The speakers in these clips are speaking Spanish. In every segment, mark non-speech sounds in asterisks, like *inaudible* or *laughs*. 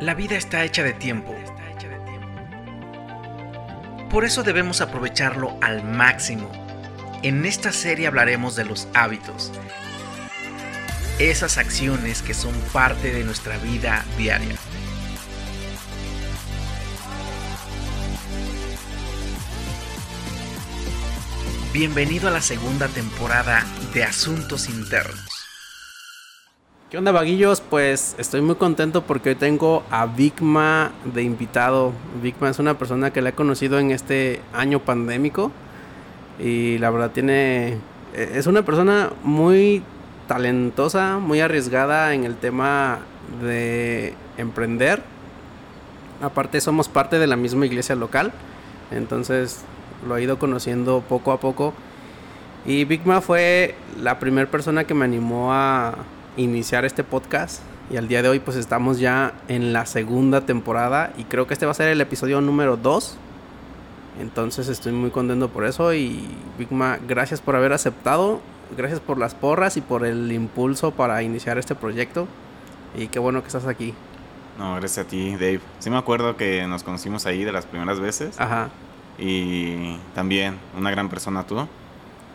La vida está hecha de tiempo. Por eso debemos aprovecharlo al máximo. En esta serie hablaremos de los hábitos. Esas acciones que son parte de nuestra vida diaria. Bienvenido a la segunda temporada de Asuntos Internos. ¿Qué onda, vaguillos? Pues estoy muy contento porque hoy tengo a Vigma de invitado. Vigma es una persona que la he conocido en este año pandémico y la verdad tiene... E, es una persona muy talentosa, muy arriesgada en el tema de emprender. Aparte somos parte de la misma iglesia local, entonces lo he ido conociendo poco a poco. Y Vigma fue la primera persona que me animó a iniciar este podcast y al día de hoy pues estamos ya en la segunda temporada y creo que este va a ser el episodio número 2. Entonces estoy muy contento por eso y Bigma, gracias por haber aceptado, gracias por las porras y por el impulso para iniciar este proyecto y qué bueno que estás aquí. No, gracias a ti, Dave. Sí me acuerdo que nos conocimos ahí de las primeras veces. Ajá. Y también una gran persona tú.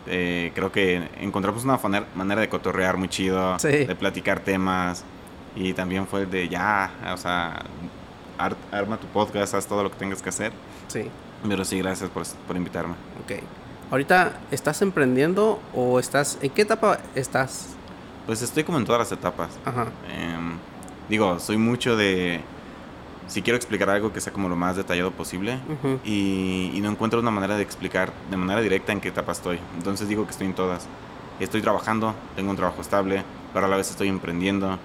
Eh, creo que encontramos una manera de cotorrear muy chido, de platicar temas. Y también fue de ya, o sea, arma tu podcast, haz todo lo que tengas que hacer. Sí. Pero sí, gracias por, por invitarme. Ok. Ahorita, ¿estás emprendiendo o estás... ¿En qué etapa estás? Pues estoy como en todas las etapas. Ajá. Em, digo, soy mucho de si quiero explicar algo que sea como lo más detallado posible y, no encuentro una manera de explicar de manera directa en qué etapa estoy. Entonces digo que estoy en todas. Estoy trabajando, tengo un trabajo estable, pero a la vez estoy emprendiendo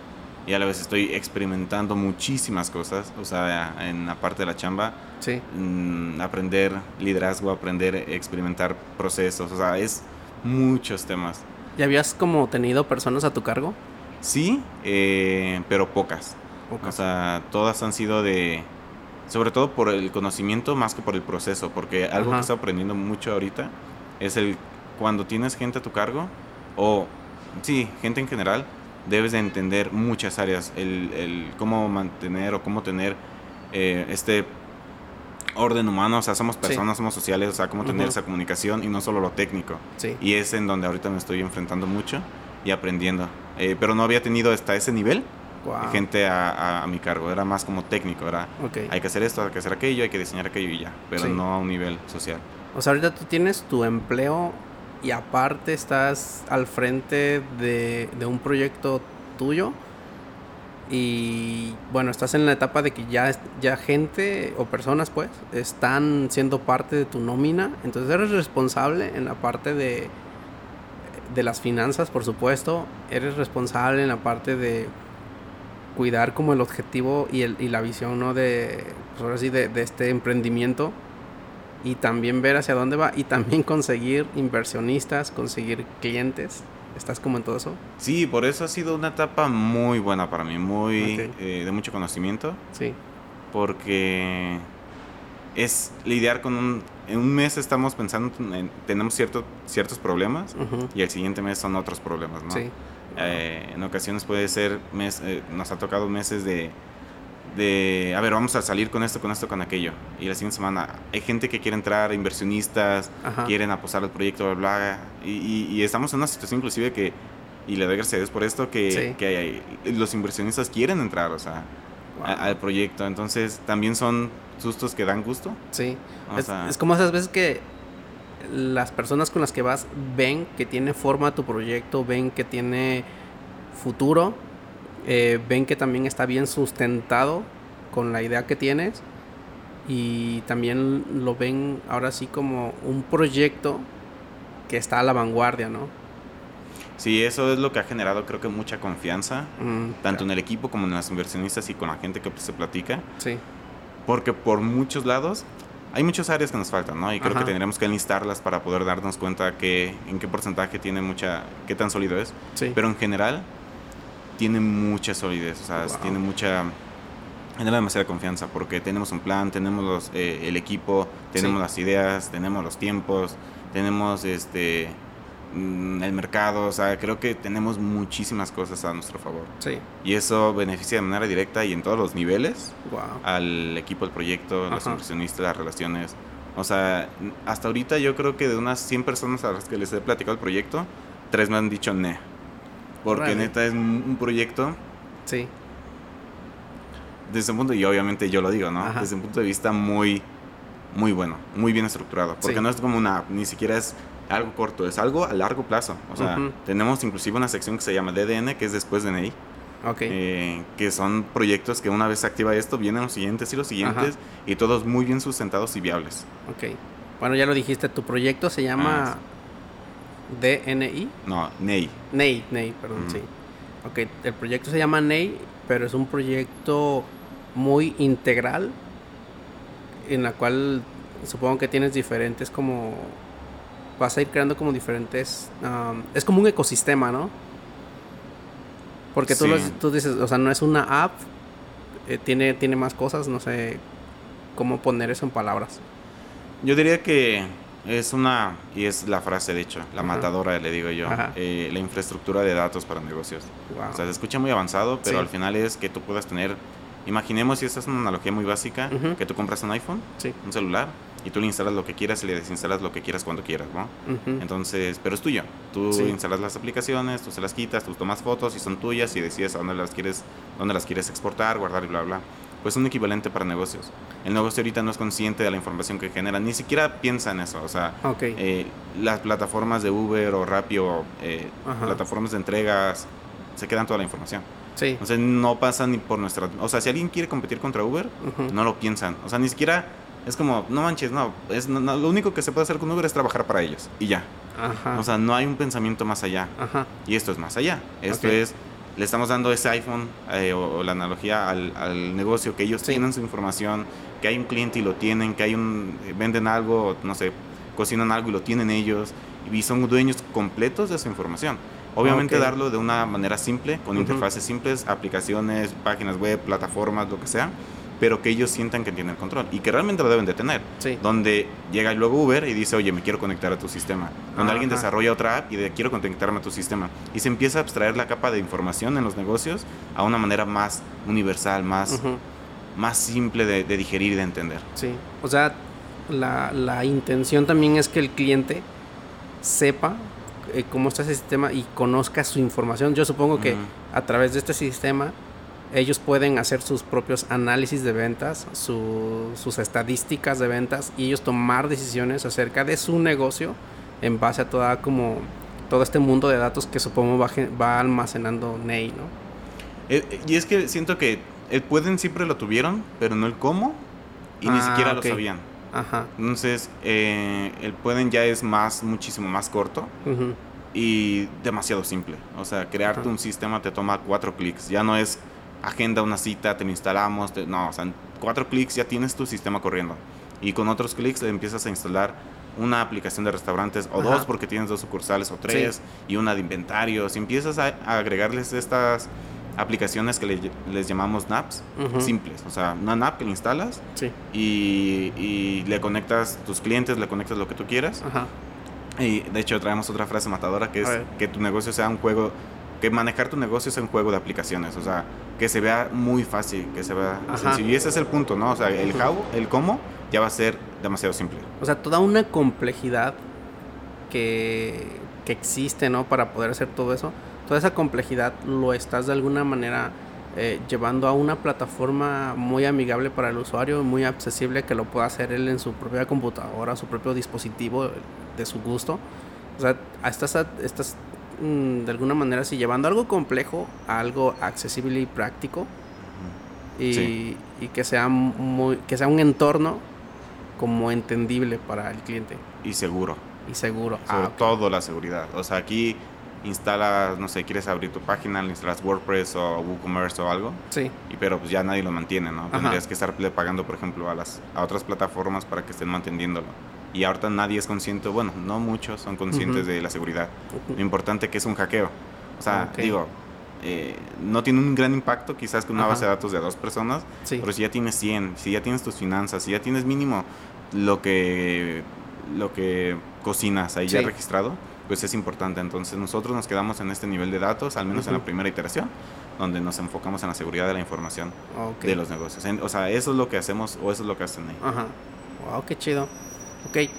y a la vez estoy experimentando muchísimas cosas. O sea, en la parte de la chamba, sí. Mm, aprender liderazgo, aprender, experimentar procesos. O sea, es muchos temas. ¿Y habías como tenido personas a tu cargo? Sí, eh, pero pocas. O sea, todas han sido de... Sobre todo por el conocimiento más que por el proceso, porque algo que estoy aprendiendo mucho ahorita es el cuando tienes gente a tu cargo, o sí, gente en general, debes de entender muchas áreas, el, el cómo mantener o cómo tener eh, este orden humano, o sea, somos personas, somos sociales, o sea, cómo tener esa comunicación y no solo lo técnico. Sí. Y es en donde ahorita me estoy enfrentando mucho y aprendiendo. Eh, pero no había tenido hasta ese nivel gente a, mi cargo. Era más como técnico, era hay que hacer esto, hay que hacer aquello, hay que diseñar aquello y ya, pero no a un nivel social. O sea, ahorita tú tienes tu empleo y aparte estás al frente de, un proyecto tuyo y bueno, estás en la etapa de que ya, ya gente o personas pues están siendo parte de tu nómina, entonces eres responsable en la parte de, de las finanzas, por supuesto, eres responsable en la parte de cuidar como el objetivo y, el, y la visión, ¿no? De, pues ahora sí, de, este emprendimiento y también ver hacia dónde va y también *laughs* conseguir inversionistas, conseguir clientes. ¿Estás como en todo eso? Sí, por eso ha sido una etapa muy buena para mí, muy eh, de mucho conocimiento. Sí. Porque es lidiar con un... En un mes estamos pensando, en, tenemos cierto, ciertos problemas y el siguiente mes son otros problemas, ¿no? Sí. Eh, en ocasiones puede ser, mes, eh, nos ha tocado meses de, de, a ver, vamos a salir con esto, con esto, con aquello. Y la siguiente semana hay gente que quiere entrar, inversionistas, quieren apostar al proyecto, bla, bla. Y, y, estamos en una situación inclusive que, y le doy gracias a Dios por esto, que, que hay, los inversionistas quieren entrar, o sea, al proyecto. Entonces también son sustos que dan gusto. Sí. Es, es como esas veces que las personas con las que vas ven que tiene forma tu proyecto, ven que tiene futuro, eh, ven que también está bien sustentado con la idea que tienes y también lo ven ahora sí como un proyecto que está a la vanguardia, ¿no? Sí, eso es lo que ha generado creo que mucha confianza, mm, tanto en el equipo como en los inversionistas y con la gente que se platica. Sí. Porque por muchos lados hay muchas áreas que nos faltan, ¿no? Y creo que tendremos que enlistarlas para poder darnos cuenta que, en qué porcentaje tiene mucha, qué tan sólido es. Sí. Pero en general tiene mucha solidez, o sea, tiene mucha, tiene demasiada confianza porque tenemos un plan, tenemos los, eh, el equipo, tenemos las ideas, tenemos los tiempos, tenemos este el mercado, o sea, creo que tenemos muchísimas cosas a nuestro favor. Sí. Y eso beneficia de manera directa y en todos los niveles Wow. al equipo del proyecto, los Ajá. inversionistas, las relaciones. O sea, hasta ahorita yo creo que de unas 100 personas a las que les he platicado el proyecto, tres me han dicho ne. Porque neta es un un proyecto Sí. desde un punto, y obviamente yo lo digo, ¿no? Ajá. Desde un punto de vista muy, muy bueno, muy bien estructurado. Porque Sí. no es como una, ni siquiera es algo corto, es algo a largo plazo. O sea, tenemos inclusive una sección que se llama DDN, que es después de NI, Ok. eh, que son proyectos que una vez se activa esto, vienen los siguientes y los siguientes, y todos muy bien sustentados y viables. ok. Bueno, ya lo dijiste, tu proyecto se llama Ah, DNI. No, NEI. NEI, NEI, perdón, sí. Ok, el proyecto se llama NEI, pero es un proyecto muy integral en la cual supongo que tienes diferentes como vas a ir creando como diferentes um, es como un ecosistema, ¿no? Porque tú, Sí. tú dices, o sea, no es una app, eh, tiene, tiene más cosas, no sé cómo poner eso en palabras. Yo diría que es una, y es la frase de hecho, la matadora, le digo yo, eh, la infraestructura de datos para negocios. Wow. O sea, se escucha muy avanzado, pero Sí. al final es que tú puedas tener, imaginemos, y esta es una analogía muy básica, que tú compras un iPhone, sí. un celular, y tú le instalas lo que quieras y le desinstalas lo que quieras cuando quieras, ¿no? Entonces, pero es tuyo. Tú Sí. instalas las aplicaciones, tú se las quitas, tú tomas fotos y son tuyas y decides a dónde las quieres, dónde las quieres exportar, guardar y bla, bla. Pues un equivalente para negocios. El negocio ahorita no es consciente de la información que genera, ni siquiera piensa en eso. O sea, Ok. eh, las plataformas de Uber o Rappi o eh, plataformas de entregas, se quedan toda la información. sí. O sea, no pasa ni por nuestra... O sea, si alguien quiere competir contra Uber, no lo piensan. O sea, ni siquiera... Es como, no manches, no, es, no- no, lo único que se puede hacer con Uber es trabajar para ellos y ya. Ajá. O sea, no hay un pensamiento más allá. Ajá. Y esto es más allá. Esto es, le estamos dando ese iPhone eh, o, o la analogía al, al negocio, que ellos Sí. tienen su información, que hay un cliente y lo tienen, que hay un, eh, venden algo, no sé, cocinan algo y lo tienen ellos, y son dueños completos de su información. Obviamente darlo de una manera simple, con interfaces simples, aplicaciones, páginas web, plataformas, lo que sea, pero que ellos sientan que tienen el control y que realmente lo deben de tener Sí. donde llega luego Uber y dice, oye, me quiero conectar a tu sistema. Donde alguien Ajá. desarrolla otra app y de quiero conectarme a tu sistema. Y se empieza a abstraer la capa de información en los negocios a una manera más universal, más, Ujú. más simple de, de digerir y de entender. Sí, o sea, la, la intención también es que el cliente sepa eh, cómo está ese sistema y conozca su información. Yo supongo que Ujú. a través de este sistema ellos pueden hacer sus propios análisis de ventas, su- sus estadísticas de ventas y ellos tomar decisiones acerca de su negocio en base a toda como todo este mundo de datos que supongo va, va almacenando Ney, ¿no? Eh, y es que siento que el pueden siempre lo tuvieron, pero no el cómo y ni Ah, siquiera lo sabían. Ajá. Entonces, eh, el pueden ya es más, muchísimo más corto ujú, y demasiado simple. O sea, crearte un sistema te toma cuatro clics. Ya no es agenda una cita, te lo instalamos. te- no, o sea, en cuatro clics ya tienes tu sistema corriendo. Y con otros clics empiezas a instalar una aplicación de restaurantes o Ajá. dos porque tienes dos sucursales o tres y una de inventarios. Y empiezas a, a agregarles estas aplicaciones que le- les llamamos NAPs ujú, simples. O sea, una NAP que le instalas Sí. y, y le conectas tus clientes, le conectas lo que tú quieras. Ajá. Y de hecho traemos otra frase matadora que es que tu negocio sea un juego, que manejar tu negocio sea un juego de aplicaciones, o sea, que se vea muy fácil, que se vea sencillo. Y ese es el punto, ¿no? O sea, el how, el cómo, ya va a ser demasiado simple. O sea, toda una complejidad que, que existe, ¿no? Para poder hacer todo eso. Toda esa complejidad lo estás de alguna manera eh, llevando a una plataforma muy amigable para el usuario, muy accesible que lo pueda hacer él en su propia computadora, su propio dispositivo de su gusto. O sea, estás, estás de alguna manera así llevando algo complejo a algo accesible y práctico y, Sí. y que sea muy que sea un entorno como entendible para el cliente Y seguro, y seguro. sobre Ah, ok. todo la seguridad. O sea, aquí instalas, no sé, quieres abrir tu página, le instalas WordPress o WooCommerce o algo, Sí, y, pero pues ya nadie lo mantiene, ¿no? Ajá. Tendrías que estarle pagando, por ejemplo, a, las, a otras plataformas para que estén manteniéndolo. Y ahorita nadie es consciente, bueno, no muchos son conscientes Ujú. de la seguridad. Lo importante que es un hackeo. O sea, Ok. digo, eh, no tiene un gran impacto quizás con una Ajá. base de datos de dos personas, sí, pero si ya tienes 100, si ya tienes tus finanzas, si ya tienes mínimo lo que, lo que cocinas ahí ya Sí. registrado, pues es importante. Entonces nosotros nos quedamos en este nivel de datos, al menos en la primera iteración, donde nos enfocamos en la seguridad de la información de los negocios. o sea, eso es lo que hacemos o eso es lo que hacen ahí. Ajá. Wow, qué chido. Ok.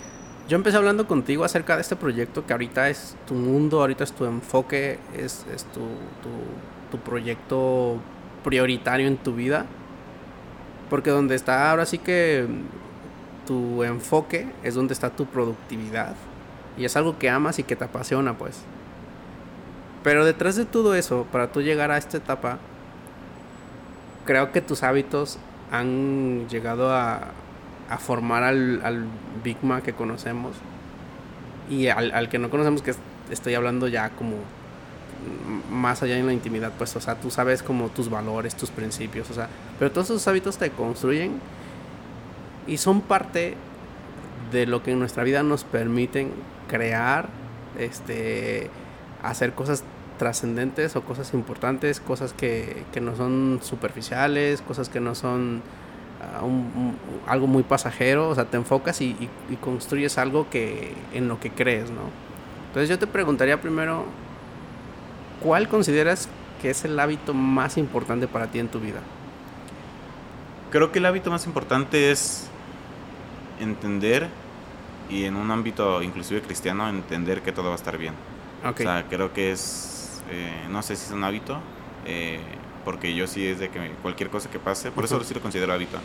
Yo empecé hablando contigo acerca de este proyecto que ahorita es tu mundo, ahorita es tu enfoque, es, es tu, tu, tu proyecto prioritario en tu vida. Porque donde está ahora sí que tu enfoque es donde está tu productividad. Y es algo que amas y que te apasiona, pues. Pero detrás de todo eso, para tú llegar a esta etapa, creo que tus hábitos han llegado a, a formar al, al Big Mac que conocemos. Y al, al que no conocemos, que estoy hablando ya como más allá en la intimidad, pues, o sea, tú sabes como tus valores, tus principios, o sea, pero todos esos hábitos te construyen y son parte de lo que en nuestra vida nos permiten crear, este, hacer cosas trascendentes o cosas importantes, cosas que, que, no son superficiales, cosas que no son uh, algo muy pasajero, o sea, te enfocas y, y, y, construyes algo que en lo que crees, ¿no? Entonces yo te preguntaría primero, ¿cuál consideras que es el hábito más importante para ti en tu vida? Creo que el hábito más importante es entender y en un ámbito inclusive cristiano entender que todo va a estar bien. Okay. O sea, creo que es, eh, no sé si es un hábito, eh, porque yo sí es de que cualquier cosa que pase, por uh -huh. eso sí lo considero hábito.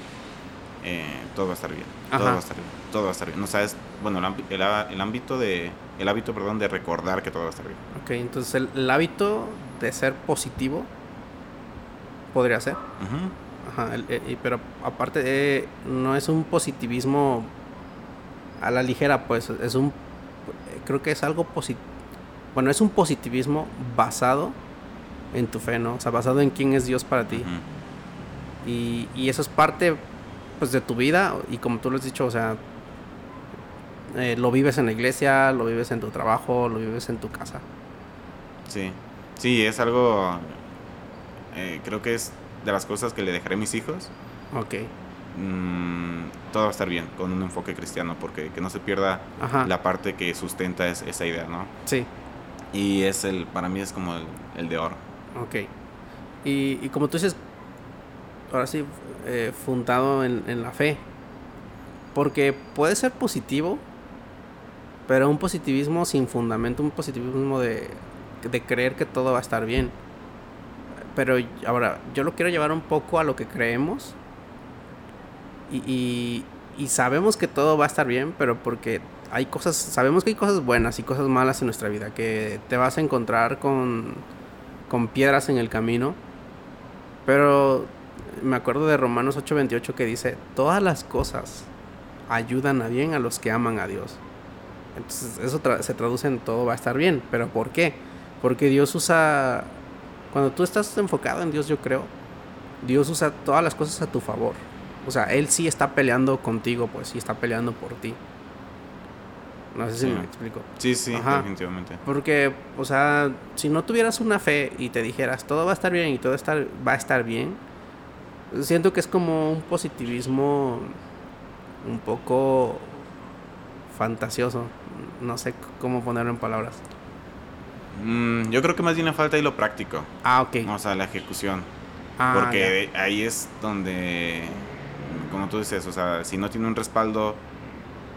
Eh, todo va a estar bien, Ajá. todo va a estar bien, todo va a estar bien. O sea, es, bueno, el, el, el, ámbito de, el hábito, perdón, de recordar que todo va a estar bien. Ok, entonces el, el hábito de ser positivo podría ser. Uh -huh. Ajá, el, el, pero aparte eh, no es un positivismo a la ligera, pues es un, creo que es algo positivo, bueno, es un positivismo basado en tu fe, ¿no? O sea, basado en quién es Dios para ti. Uh -huh. y, y, eso es parte, pues, de tu vida y como tú lo has dicho, o sea, eh, lo vives en la iglesia, lo vives en tu trabajo, lo vives en tu casa. Sí, sí, es algo, eh, creo que es de las cosas que le dejaré a mis hijos. Ok. Mm, todo va a estar bien con un enfoque cristiano, porque que no se pierda Ajá. la parte que sustenta es, esa idea, ¿no? Sí. Y es el, para mí es como el, el de oro. Ok. Y, y, como tú dices, ahora sí, eh, fundado en, en la fe. Porque puede ser positivo, pero un positivismo sin fundamento, un positivismo de, de creer que todo va a estar bien. Pero ahora, yo lo quiero llevar un poco a lo que creemos. Y, y, y, sabemos que todo va a estar bien, pero porque hay cosas, sabemos que hay cosas buenas y cosas malas en nuestra vida, que te vas a encontrar con, con piedras en el camino. Pero me acuerdo de Romanos 8:28 que dice, todas las cosas ayudan a bien a los que aman a Dios. Entonces eso tra se traduce en todo va a estar bien. ¿Pero por qué? Porque Dios usa... Cuando tú estás enfocado en Dios, yo creo, Dios usa todas las cosas a tu favor. O sea, Él sí está peleando contigo, pues sí está peleando por ti. No sé si sí. me explico. Sí, sí, Ajá. definitivamente. Porque, o sea, si no tuvieras una fe y te dijeras todo va a estar bien y todo estar, va a estar bien, siento que es como un positivismo un poco fantasioso. No sé cómo ponerlo en palabras. Mm, yo creo que más bien le falta ahí lo práctico. Ah, ok. O sea, la ejecución. Ah, Porque ya. ahí es donde, como tú dices, o sea, si no tiene un respaldo,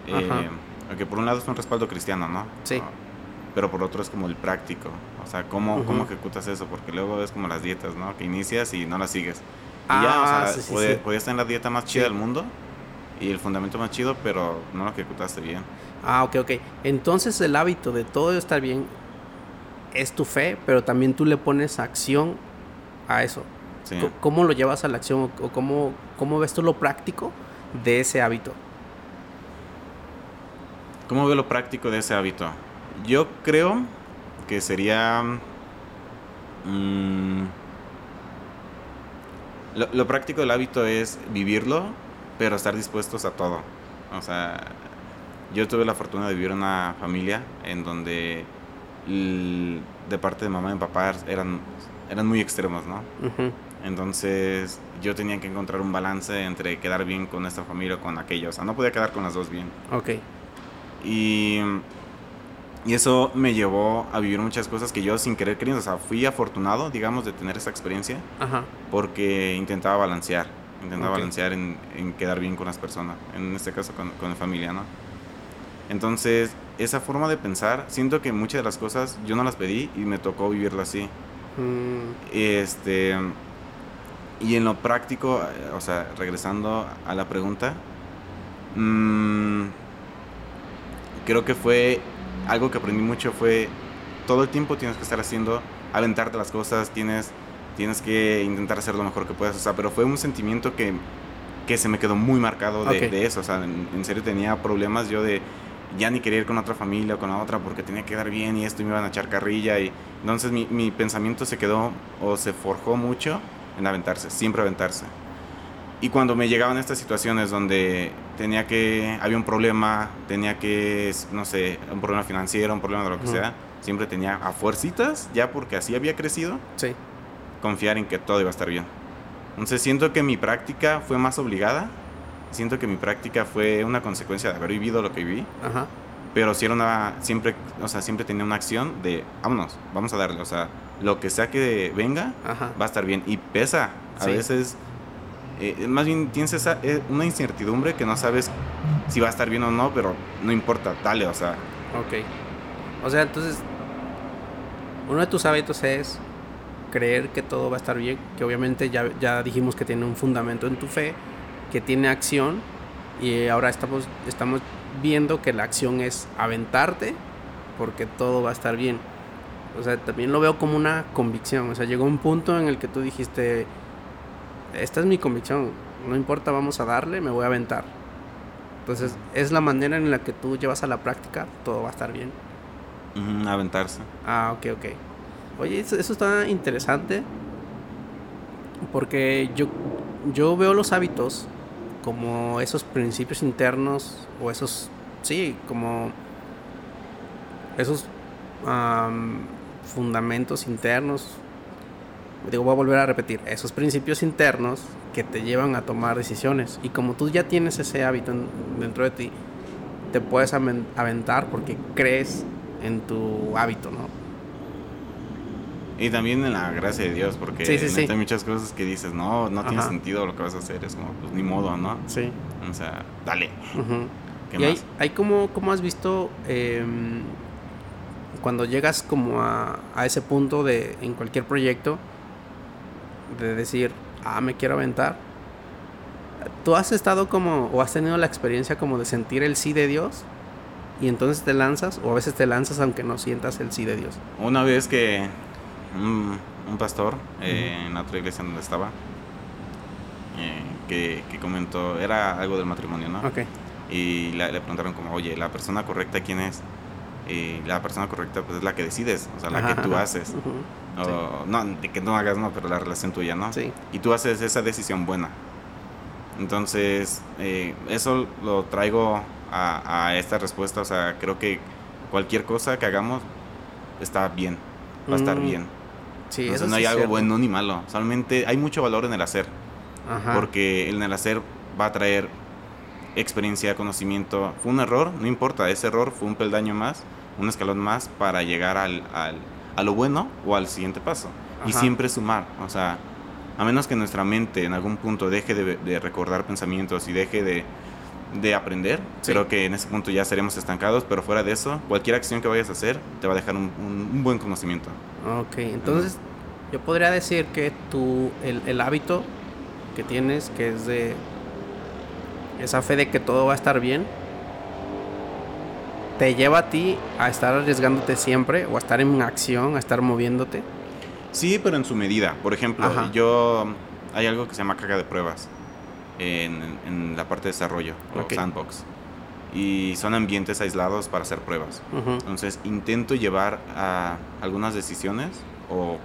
eh, que por un lado es un respaldo cristiano, ¿no? Sí. Pero por otro es como el práctico. O sea, ¿cómo, uh -huh. ¿cómo ejecutas eso? Porque luego es como las dietas, ¿no? Que inicias y no las sigues. Y ah, ya, o sea, sí, sí, puede, sí. estar en la dieta más chida del mundo y el fundamento más chido, pero no lo ejecutaste bien. Ah, ok, ok. Entonces el hábito de todo estar bien es tu fe, pero también tú le pones acción a eso. Sí. ¿Cómo lo llevas a la acción o cómo, cómo ves tú lo práctico de ese hábito? ¿Cómo veo lo práctico de ese hábito? Yo creo que sería... Mmm, lo, lo, práctico del hábito es vivirlo, pero estar dispuestos a todo. O sea, yo tuve la fortuna de vivir en una familia en donde de parte de mamá y papá eran, eran muy extremos, ¿no? Uh -huh. Entonces yo tenía que encontrar un balance entre quedar bien con esta familia o con aquellos. O sea, no podía quedar con las dos bien. Ok. Y Y eso me llevó a vivir muchas cosas que yo sin querer queriendo, o sea, fui afortunado, digamos, de tener esa experiencia. Ajá. Porque intentaba balancear, intentaba Ok. balancear en, en quedar bien con las personas, en este caso con, con la familia, ¿no? Entonces, esa forma de pensar, siento que muchas de las cosas yo no las pedí y me tocó vivirlo así. Mm, Este, y en lo práctico, eh, o sea, regresando a la pregunta, mm, creo que fue algo que aprendí mucho fue todo el tiempo tienes que estar haciendo, aventarte las cosas, tienes, tienes que intentar hacer lo mejor que puedas, o sea, pero fue un sentimiento que, que se me quedó muy marcado de, eso, o sea, en, en serio tenía problemas yo de ya ni quería ir con otra familia o con la otra porque tenía que quedar bien y esto y me iban a echar carrilla y entonces mi, mi pensamiento se quedó o se forjó mucho en aventarse, siempre aventarse. Y cuando me llegaban estas situaciones donde tenía que, había un problema, tenía que, no sé, un problema financiero, un problema de lo que Ujú. sea, siempre tenía a fuercitas, ya porque así había crecido, sí. confiar en que todo iba a estar bien. Entonces siento que mi práctica fue más obligada, siento que mi práctica fue una consecuencia de haber vivido lo que viví, Ajá. pero sí era una, siempre, o sea, siempre tenía una acción de, vámonos, vamos a darle, o sea, lo que sea que venga, Ajá. va a estar bien. Y pesa, a Sí. veces, eh, más bien tienes esa, eh, una incertidumbre que no sabes si va a estar bien o no, pero no importa, dale, o sea, Ok. O sea, entonces, uno de tus hábitos es creer que todo va a estar bien, que obviamente ya, ya dijimos que tiene un fundamento en tu fe, que tiene acción, y ahora estamos, estamos viendo que la acción es aventarte, porque todo va a estar bien. O sea, también lo veo como una convicción. O sea, llegó un punto en el que tú dijiste, esta es mi convicción, no importa, vamos a darle, me voy a aventar. Entonces, es la manera en la que tú llevas a la práctica, todo va a estar bien. aventarse. Ah, ok, ok. Oye, eso, eso está interesante. Porque yo, yo veo los hábitos como esos principios internos o esos, sí, como esos am, fundamentos internos. Digo, voy a volver a repetir, esos principios internos que te llevan a tomar decisiones. Y como tú ya tienes ese hábito en- dentro de ti, te puedes aventar porque crees en tu hábito, ¿no? Y también en la gracia de Dios, porque Sí, sí, neta sí. hay muchas cosas que dices, no, no tiene sentido lo que vas a hacer, es como, pues ni modo, ¿no? Sí. O sea, dale. ¿Qué y hay, más? hay como, como has visto em, cuando llegas como a, a ese punto de en cualquier proyecto de decir, ah, me quiero aventar. ¿Tú has estado como o has tenido la experiencia como de sentir el sí de Dios? Y entonces te lanzas o a veces te lanzas aunque no sientas el sí de Dios. Una vez que un, un pastor eh, en la otra iglesia donde estaba, eh, que, que comentó, era algo del matrimonio, ¿no? Ok. Y la- le preguntaron como, oye, ¿la persona correcta quién es? Y la persona correcta pues es la que decides, o sea, la Ajá, que tú ajá. haces. O, No, de que no hagas, no, pero la relación tuya, ¿no? Sí. Y tú haces esa decisión buena. Entonces, eh, eso lo traigo a, a esta respuesta. O sea, creo que cualquier cosa que hagamos está bien, va a estar Mm, bien. Sí, Entonces, eso no hay algo cierto. bueno ni malo. Solamente hay mucho valor en el hacer. Ajá. Porque en el hacer va a traer experiencia, conocimiento. Fue un error, no importa. Ese error fue un peldaño más, un escalón más para llegar al, al- a lo bueno o al siguiente paso. Y siempre sumar. O sea, a menos que nuestra mente en algún punto deje de, de recordar pensamientos y deje de, de aprender, Sí. creo que en ese punto ya estaremos estancados. Pero fuera de eso, cualquier acción que vayas a hacer te va a dejar un, un- un buen conocimiento. Ok, entonces yo podría decir que tu, el, el hábito que tienes, que es de esa fe de que todo va a estar bien, te lleva a ti a estar arriesgándote siempre o a estar en acción, a estar moviéndote. Sí, pero en su medida. Por ejemplo, Ajá. yo hay algo que se llama caja de pruebas en, en la parte de desarrollo o Ok. sandbox. Y son ambientes aislados para hacer pruebas. Ujú, Entonces intento llevar a algunas decisiones o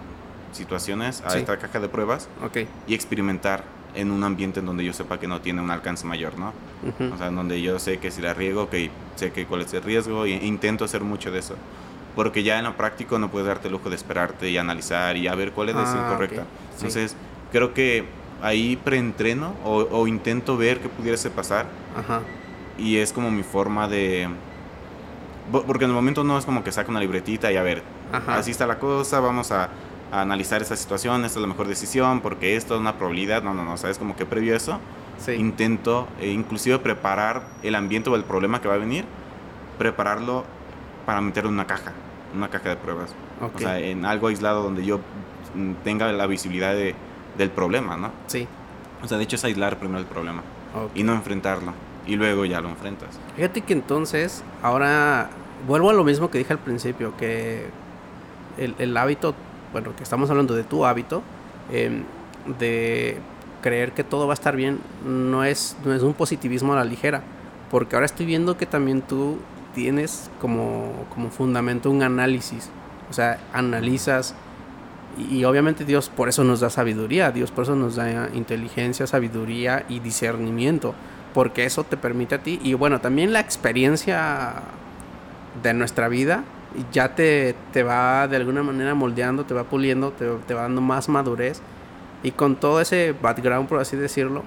situaciones a Sí. esta caja de pruebas Ok. y experimentar en un ambiente en donde yo sepa que no tiene un alcance mayor, ¿no? ujú, O sea, en donde yo sé que si la riego, que sé que cuál es el riesgo e intento hacer mucho de eso. Porque ya en lo práctico no puedes darte el lujo de esperarte y analizar y a ver cuál es la Ah, correcta. ok, sí. Entonces, creo que ahí preentreno o, o intento ver qué pudiese pasar Ajá. y es como mi forma de Porque en el momento no es como que saca una libretita y a ver, así está la cosa, vamos a, analizar esta situación, esta es la mejor decisión, porque esto es una probabilidad. No, no, no, sabes como que previo a eso, intento eh, inclusive preparar el ambiente o el problema que va a venir, prepararlo para meterlo en una caja, una caja de pruebas. O sea, en algo aislado donde yo mm, tenga la visibilidad de, del problema, ¿no? Sí. O sea, de hecho es aislar primero el problema y no enfrentarlo. Y luego ya lo enfrentas. Fíjate que entonces, ahora vuelvo a lo mismo que dije al principio, que el, el hábito, bueno, que estamos hablando de tu hábito, em, de creer que todo va a estar bien, no es, no es un positivismo a la ligera. Porque ahora estoy viendo que también tú tienes como, como fundamento un análisis. O sea, analizas y, obviamente Dios por eso nos da sabiduría, Dios por eso nos da inteligencia, sabiduría y discernimiento, porque eso te permite a ti y bueno, también la experiencia de nuestra vida ya te, te va de alguna manera moldeando, te va puliendo, te, te va dando más madurez y con todo ese background, por así decirlo,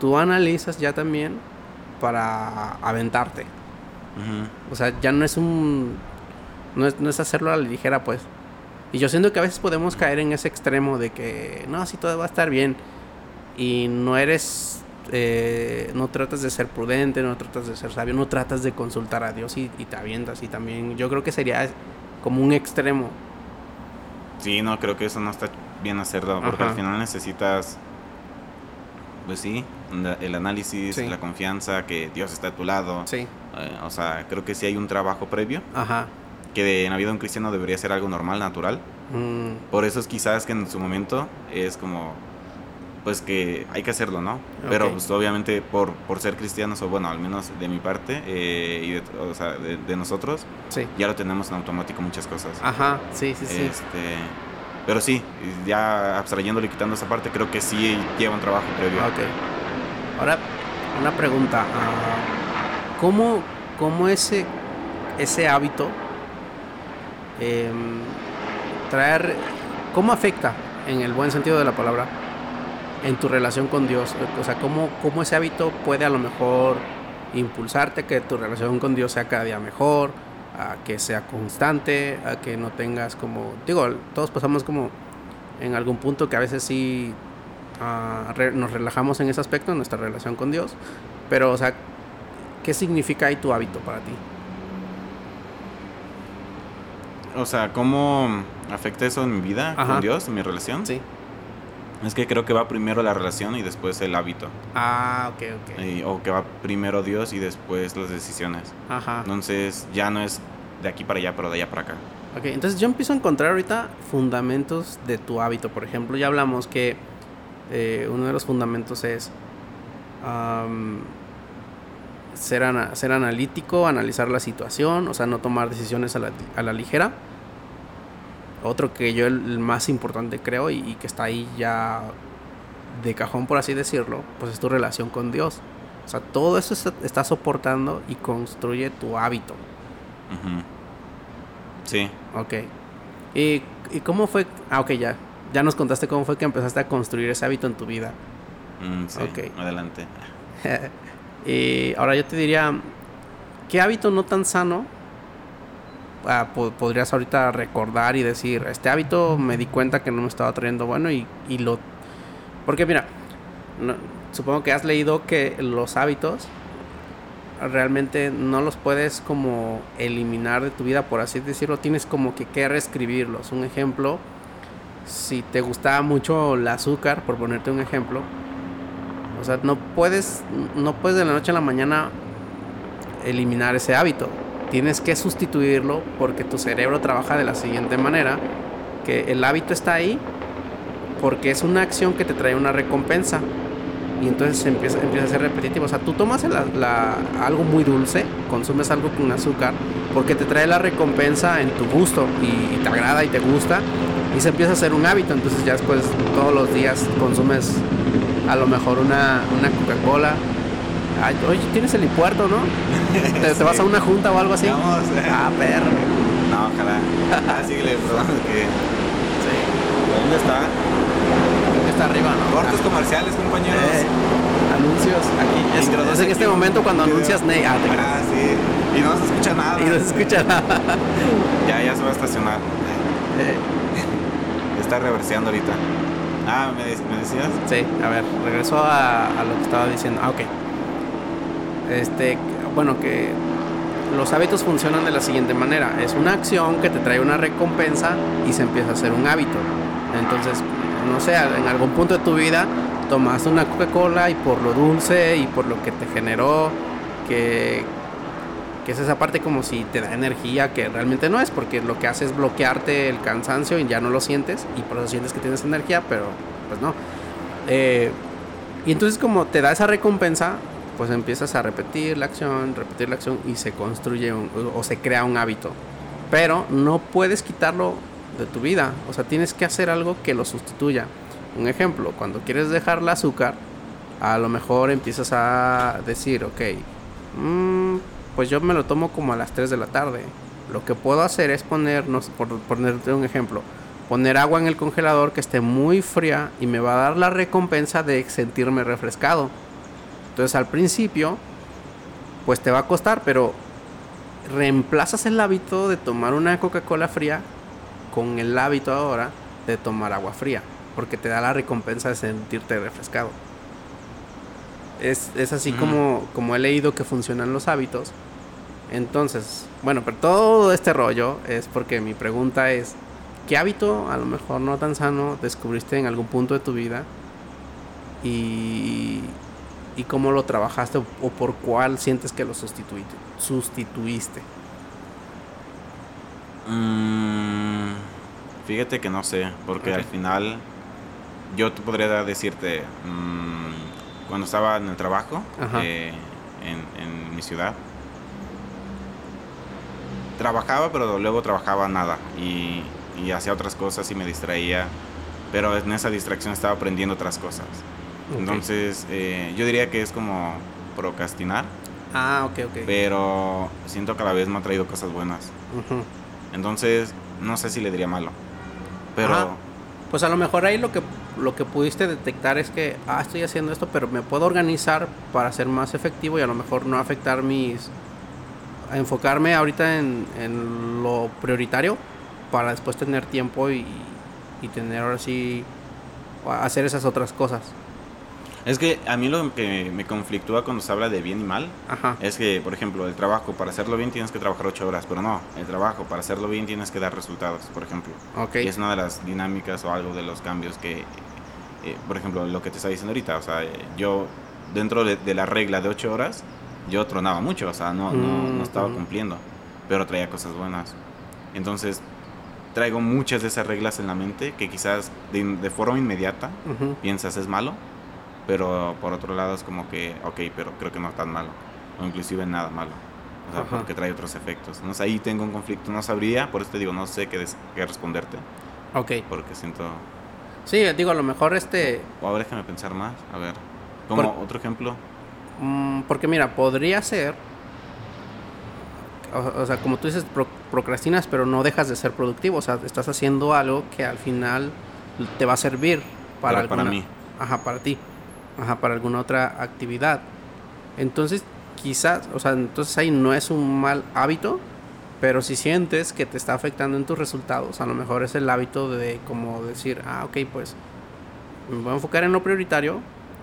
tú analizas ya también para aventarte. O sea, ya no es un... No es, no es hacerlo a la ligera, pues. Y yo siento que a veces podemos caer en ese extremo de que, no, así todo va a estar bien. Y no eres... Eh, no tratas de ser prudente, no tratas de ser sabio, no tratas de consultar a Dios y, te avientas. Y también yo creo que sería como un extremo. Sí, no, creo que eso no está bien hacerlo, porque al final necesitas, pues sí, el análisis, la confianza, que Dios está a tu lado. Sí. Eh, o sea, creo que sí hay un trabajo previo. Ajá. Que en la vida de un cristiano debería ser algo normal, natural. Mm. Por eso es quizás que en su momento es como, pues que hay que hacerlo, ¿no? Pero pues obviamente por, por ser cristianos, o bueno, al menos de mi parte, eh, y de, o sea, de, nosotros, sí. ya lo tenemos en automático muchas cosas. Ajá, sí, sí, sí. Este, pero sí, ya abstrayéndole y quitando esa parte, creo que sí lleva un trabajo previo. Ok. Ahora, una pregunta. Ah, ¿Cómo, cómo ese, ese hábito em, traer, cómo afecta, en el buen sentido de la palabra, en tu relación con Dios? O sea, ¿cómo, cómo ese hábito puede a lo mejor impulsarte que tu relación con Dios sea cada día mejor? a que sea constante, a que no tengas como, digo, todos pasamos como en algún punto que a veces sí ah, nos relajamos en ese aspecto, en nuestra relación con Dios, pero o sea, ¿qué significa ahí tu hábito para ti? O sea, ¿cómo afecta eso en mi vida con Dios, en mi relación? Sí. Es que creo que va primero la relación y después el hábito. Ah, ok, ok. o que va primero Dios y después las decisiones. Ajá. Entonces ya no es de aquí para allá, pero de allá para acá. Ok, entonces yo empiezo a encontrar ahorita fundamentos de tu hábito. Por ejemplo, ya hablamos que eh, uno de los fundamentos es ser, ser analítico, analizar la situación, o sea, no tomar decisiones a la, a la ligera otro que yo el, más importante creo y, que está ahí ya de cajón por así decirlo, pues es tu relación con Dios. O sea, todo eso está, soportando y construye tu hábito. Sí. Ok. ¿Y, ¿Y, cómo fue? Ah, ok, ya. Ya nos contaste cómo fue que empezaste a construir ese hábito en tu vida. Mm, sí, adelante. *laughs* y ahora yo te diría, ¿qué hábito no tan sano Ah, podrías ahorita recordar y decir, este hábito me di cuenta que no me estaba trayendo bueno y, y lo... Porque mira, supongo que has leído que los hábitos realmente no los puedes como eliminar de tu vida, por así decirlo, tienes como que que reescribirlos. Un ejemplo, si te gustaba mucho el azúcar, por ponerte un ejemplo, o sea, no puedes, no puedes de la noche a la mañana eliminar ese hábito tienes que sustituirlo porque tu cerebro trabaja de la siguiente manera, que el hábito está ahí porque es una acción que te trae una recompensa y entonces empieza, a ser repetitivo. O sea, tú tomas algo muy dulce, consumes algo con azúcar, porque te trae la recompensa en tu gusto y, te agrada y te gusta, y se empieza a hacer un hábito. Entonces ya después todos los días consumes a lo mejor una, una Coca-Cola oye, tienes el impuerto, ¿no? ¿Te, vas a una junta o algo así? Vamos. Ah, perro. No, ojalá. Ah, síguele, perdón, que... Sí. ¿Dónde está? Está arriba, ¿no? Cortes ah. comerciales, compañeros. Eh, anuncios aquí. Es, en este momento cuando anuncias Ney. Ah, ah, sí. Y no se escucha nada. Y no se escucha nada. *laughs* Ya, ya se va a estacionar. Eh, *laughs* Está reverseando ahorita. Ah, ¿me, de- me decías? sí, a ver, regreso a, a lo que estaba diciendo. Ah, ok. Este, bueno, que los hábitos funcionan de la siguiente manera. Es una acción que te trae una recompensa y se empieza a hacer un hábito. Entonces, no sé, en algún punto de tu vida tomaste una Coca-Cola y por lo dulce y por lo que te generó, que, que es esa parte como si te da energía, que realmente no es, porque lo que hace es bloquearte el cansancio y ya no lo sientes y por eso sientes que tienes energía, pero pues no. Eh, y entonces como te da esa recompensa, pues empiezas a repetir la acción, repetir la acción y se construye o se crea un hábito. Pero no puedes quitarlo de tu vida, o sea, tienes que hacer algo que lo sustituya. Un ejemplo, cuando quieres dejar el azúcar, a lo mejor empiezas a decir, ok, mm, pues yo me lo tomo como a las 3 de la tarde. Lo que puedo hacer es poner, no sé, por ponerte un ejemplo, poner agua en el congelador que esté muy fría y me va a dar la recompensa de sentirme refrescado. Entonces al principio, pues te va a costar, pero reemplazas el hábito de tomar una Coca-Cola fría con el hábito ahora de tomar agua fría, porque te da la recompensa de sentirte refrescado. Es, es así como, como he leído que funcionan los hábitos. Entonces, bueno, pero todo este rollo es porque mi pregunta es, ¿qué hábito, a lo mejor no tan sano, descubriste en algún punto de tu vida? Y, y cómo lo trabajaste o, o por cuál sientes que lo sustituiste. sustituiste. Mm, fíjate que no sé, porque al final yo te podría decirte, mm, cuando estaba en el trabajo, eh, en, en mi ciudad, trabajaba, pero luego trabajaba nada y, y hacía otras cosas y me distraía, pero en esa distracción estaba aprendiendo otras cosas. Entonces, eh, yo diría que es como procrastinar, Ah, ok, ok. pero siento que a la vez me ha traído cosas buenas. Entonces, no sé si le diría malo. Pero Ajá. Pues a lo mejor ahí lo que, lo que pudiste detectar es que, ah, estoy haciendo esto, pero me puedo organizar para ser más efectivo y a lo mejor no afectar mis... a enfocarme ahorita en, en lo prioritario para después tener tiempo y, y tener ahora sí hacer esas otras cosas. Es que a mí lo que me conflictúa cuando se habla de bien y mal Ajá. es que, por ejemplo, el trabajo, para hacerlo bien tienes que trabajar ocho horas, pero no, el trabajo, para hacerlo bien tienes que dar resultados, por ejemplo. Ok. Y es una de las dinámicas o algo de los cambios que, eh, por ejemplo, lo que te está diciendo ahorita, o sea, yo dentro de, de la regla de ocho horas, yo tronaba mucho, o sea, no, no, no estaba Mm, cumpliendo, pero traía cosas buenas. Entonces, traigo muchas de esas reglas en la mente que quizás de, de forma inmediata Ujú. piensas es malo, pero por otro lado es como que, ok, pero creo que no es tan malo, o inclusive nada malo, o sea, Ajá. porque trae otros efectos. No sé, ahí tengo un conflicto, no sabría, por eso te digo, no sé qué, qué responderte, Ok. porque siento... Sí, digo, a lo mejor este... O ahora déjame pensar más, a ver, como Por- otro ejemplo, Mm, porque mira, podría ser. O, o sea, como tú dices, pro- procrastinas, pero no dejas de ser productivo. O sea, estás haciendo algo que al final te va a servir para, para alguna- mí. Ajá, para ti. Ajá, para alguna otra actividad. Entonces, quizás, o sea, entonces ahí no es un mal hábito, pero si sientes que te está afectando en tus resultados, a lo mejor es el hábito de como decir, ah, ok, pues me voy a enfocar en lo prioritario,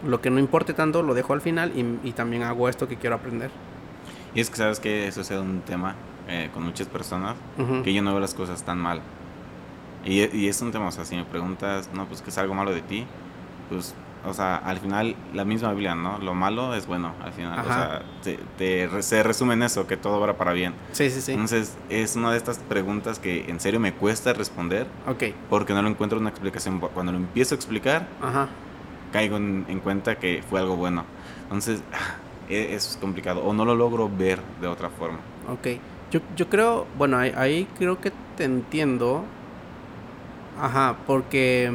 lo que no importe tanto lo dejo al final y, y también hago esto que quiero aprender. y es que sabes que eso es un tema eh, con muchas personas, Ujú. que yo no veo las cosas tan mal. Y, y es un tema, o sea, si me preguntas, no, pues que es algo malo de ti, pues, o sea, al final la misma Biblia, ¿no? Lo malo es bueno, al final. O sea, te, te se resume en eso, que todo va para bien. Sí, sí, sí. Entonces, es una de estas preguntas que en serio me cuesta responder Ok. porque no lo encuentro una explicación. Cuando lo empiezo a explicar, Ajá. caigo en, en cuenta que fue algo bueno. Entonces, *sighs* e- es complicado. O no lo logro ver de otra forma. Ok. Yo, yo creo, bueno, ahí, ahí creo que te entiendo. Ajá, porque...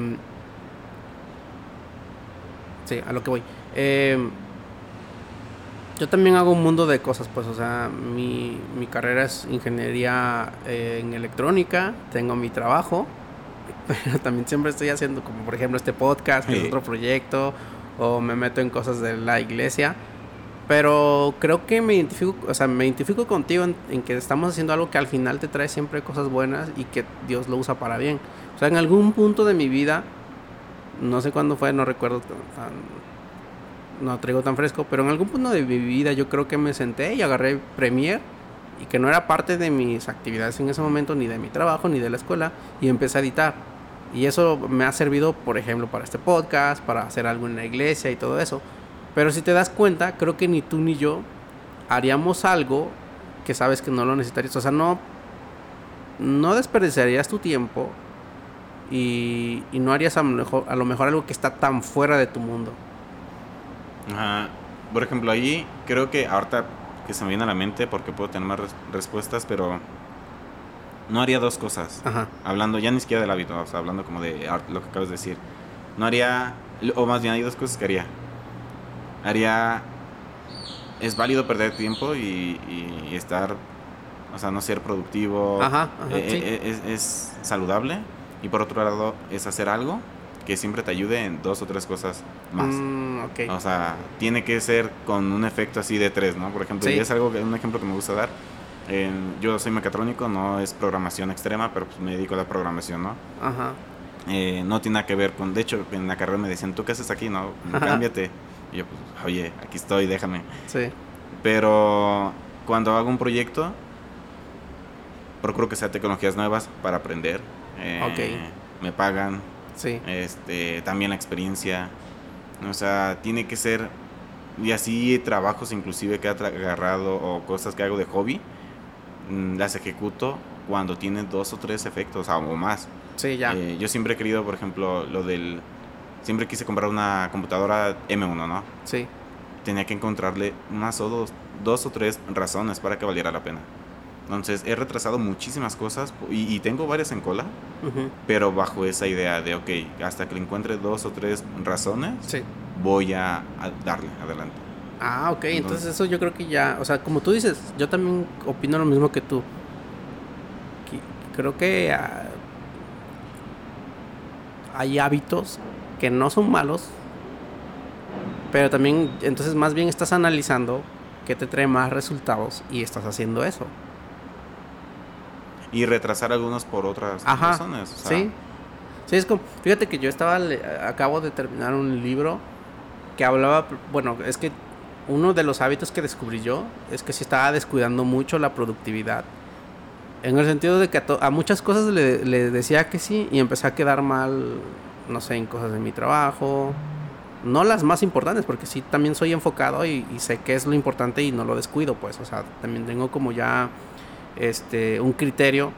Sí, a lo que voy. Em, yo también hago un mundo de cosas, pues, o sea, mi, mi carrera es ingeniería eh, en electrónica, tengo mi trabajo, *laughs* pero también siempre estoy haciendo, como por ejemplo este podcast, que es Sí. otro proyecto, o me meto en cosas de la iglesia. Pero creo que me identifico, o sea, me identifico contigo en, que estamos haciendo algo que al final te trae siempre cosas buenas y que Dios lo usa para bien. O sea, en algún punto de mi vida, no sé cuándo fue, no recuerdo no traigo tan fresco, pero en algún punto de mi vida yo creo que me senté y agarré Premiere y que no era parte de mis actividades en ese momento, ni de mi trabajo, ni de la escuela, y empecé a editar. Y eso me ha servido, por ejemplo, para este podcast, para hacer algo en la iglesia y todo eso. Pero si te das cuenta, creo que ni tú ni yo haríamos algo que sabes que no lo necesitarías. O sea, no, no desperdiciarías tu tiempo y, y no harías a lo, mejor, a lo mejor algo que está tan fuera de tu mundo. Ajá. Por ejemplo, ahí creo que ahorita que se me viene a la mente porque puedo tener más respuestas, pero no haría dos cosas. Ajá. Hablando ya ni siquiera del hábito, o sea, hablando como de lo que acabas de decir. No haría, o más bien hay dos cosas que haría. Haría, es válido perder tiempo y, estar, o sea, no ser productivo. Ajá, eh, eh, es, es saludable. Y por otro lado, es hacer algo que siempre te ayude en dos o tres cosas más. Mm, o sea, tiene que ser con un efecto así de tres, ¿no? Por ejemplo, y es algo que, un ejemplo que me gusta dar. yo soy mecatrónico, no es programación extrema, pero pues me dedico a la programación, ¿no? Ajá. Eh, no tiene nada que ver con, de hecho, en la carrera me decían, ¿tú qué haces aquí? No, cámbiate. Y yo, pues, oye, aquí estoy, déjame. Sí. Pero cuando hago un proyecto, procuro que sea tecnologías nuevas para aprender. Eh, ok. Me pagan, Sí. Este, también la experiencia. O sea, tiene que ser. Y así trabajos inclusive que he agarrado o cosas que hago de hobby, mm, las ejecuto cuando tienen dos o tres efectos o más. Sí, ya. Eh, yo siempre he querido, por ejemplo, lo del... Siempre quise comprar una computadora M1, ¿no? Sí. Tenía que encontrarle más o dos, dos o tres razones para que valiera la pena. Entonces he retrasado muchísimas cosas y, tengo varias en cola, pero bajo esa idea de, ok, hasta que le encuentre dos o tres razones, voy a, darle adelante. Ah, ok, entonces, eso yo creo que ya, o sea, como tú dices, yo también opino lo mismo que tú. creo que ah, hay hábitos que no son malos, pero también, entonces más bien estás analizando qué te trae más resultados y estás haciendo eso y retrasar algunos por otras razones. Sí. Sí, es como, fíjate que yo estaba, acabo de terminar un libro que hablaba, bueno, es que uno de los hábitos que descubrí yo es que se estaba descuidando mucho la productividad. En el sentido de que a, muchas cosas le, le, decía que sí y empecé a quedar mal, no sé, en cosas de mi trabajo. No las más importantes, porque sí también soy enfocado y, y sé qué es lo importante y no lo descuido, pues. O sea, también tengo como ya este, un criterio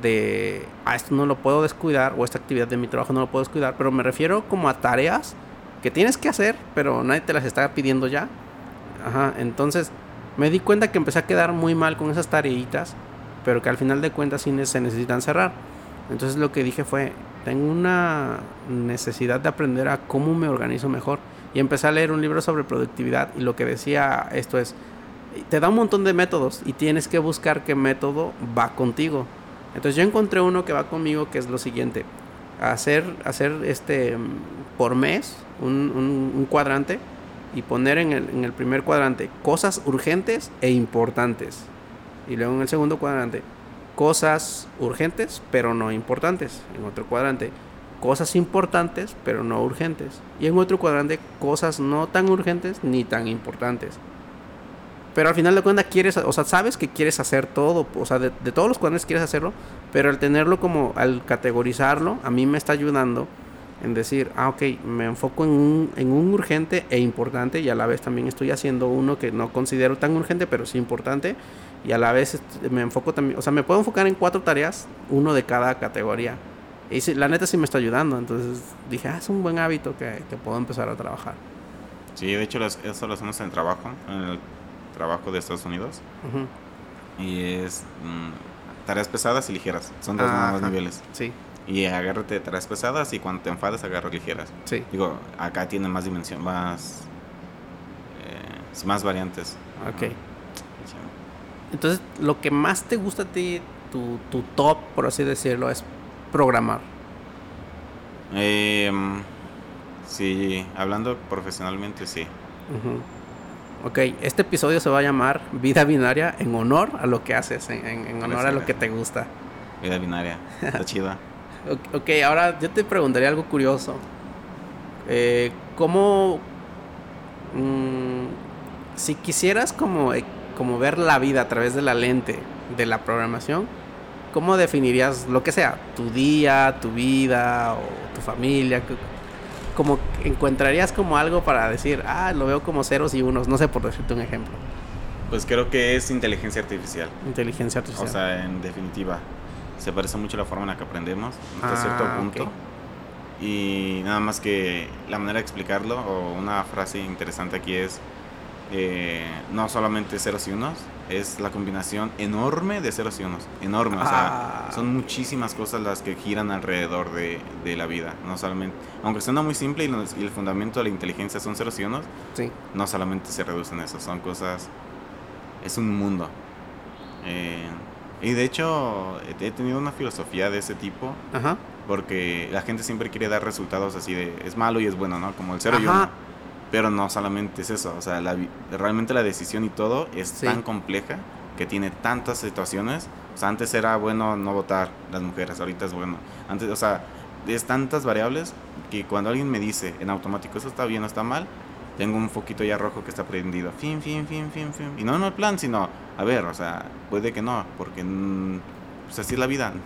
de, ah, esto no lo puedo descuidar o esta actividad de mi trabajo no lo puedo descuidar, pero me refiero como a tareas que tienes que hacer, pero nadie te las está pidiendo ya. Ajá, entonces me di cuenta que empecé a quedar muy mal con esas tareitas, pero que al final de cuentas sí se necesitan cerrar. Entonces lo que dije fue, tengo una necesidad de aprender a cómo me organizo mejor. Y empecé a leer un libro sobre productividad y lo que decía esto es, te da un montón de métodos y tienes que buscar qué método va contigo. Entonces yo encontré uno que va conmigo que es lo siguiente. Hacer, hacer este por mes un, cuadrante y poner en el, en el, primer cuadrante cosas urgentes e importantes. Y luego en el segundo cuadrante cosas urgentes pero no importantes. En otro cuadrante cosas importantes pero no urgentes. Y en otro cuadrante cosas no tan urgentes ni tan importantes. Pero al final de cuentas quieres, o sea, sabes que quieres hacer todo, o sea, de, todos los cuadernos quieres hacerlo, pero al tenerlo como, al categorizarlo, a mí me está ayudando en decir, ah, ok, me enfoco en un, en un urgente e importante y a la vez también estoy haciendo uno que no considero tan urgente, pero sí importante y a la vez este, me enfoco también, o sea, me puedo enfocar en cuatro tareas, uno de cada categoría. Y la neta sí me está ayudando, entonces dije, ah, es un buen hábito que, que puedo empezar a trabajar. Sí, de hecho eso lo hacemos en el trabajo, en el trabajo de Estados Unidos. Y es mm, tareas pesadas y ligeras. Son dos nuevos niveles. Sí. Y agárrate tareas pesadas y cuando te enfades agarra ligeras. Sí. Digo, acá tiene más dimensión, más, eh, más variantes. Ok. Entonces, lo que más te gusta a ti, tu, tu top, por así decirlo, es programar. Eh, sí, hablando profesionalmente, sí. Ok, este episodio se va a llamar Vida Binaria en honor a lo que haces, en, honor a lo que te gusta. Vida binaria, está chida. *laughs* ok, ahora yo te preguntaría algo curioso. Eh, ¿Cómo... Mm, si quisieras como, eh, como ver la vida a través de la lente de la programación, ¿cómo definirías lo que sea? Tu día, tu vida o tu familia como encontrarías como algo para decir, ah, lo veo como ceros y unos, no sé por decirte un ejemplo. Pues creo que es inteligencia artificial. Inteligencia artificial. O sea, en definitiva, se parece mucho a la forma en la que aprendemos hasta cierto ah, punto. Y nada más que la manera de explicarlo, o una frase interesante aquí es, eh, no solamente ceros y unos, es la combinación enorme de ceros y unos. Enorme, o sea, ah. son muchísimas cosas las que giran alrededor de, de la vida. No solamente, aunque suena muy simple y, y, el fundamento de la inteligencia son ceros y unos, sí. no solamente se reducen a eso, son cosas, es un mundo. Eh, y de hecho, he tenido una filosofía de ese tipo. Ajá. Porque la gente siempre quiere dar resultados así de es malo y es bueno, ¿no? Como el cero y uno. Pero no solamente es eso, o sea, la, realmente la decisión y todo es tan compleja que tiene tantas situaciones. O sea, antes era bueno no votar las mujeres, ahorita es bueno. Antes, o sea, es tantas variables que cuando alguien me dice en automático eso está bien o está mal, tengo un foquito ya rojo que está prendido. Fin, fin, fin, fin, fin. Y no en el plan, sino, a ver, o sea, puede que no, porque mm, pues así es la vida. *laughs*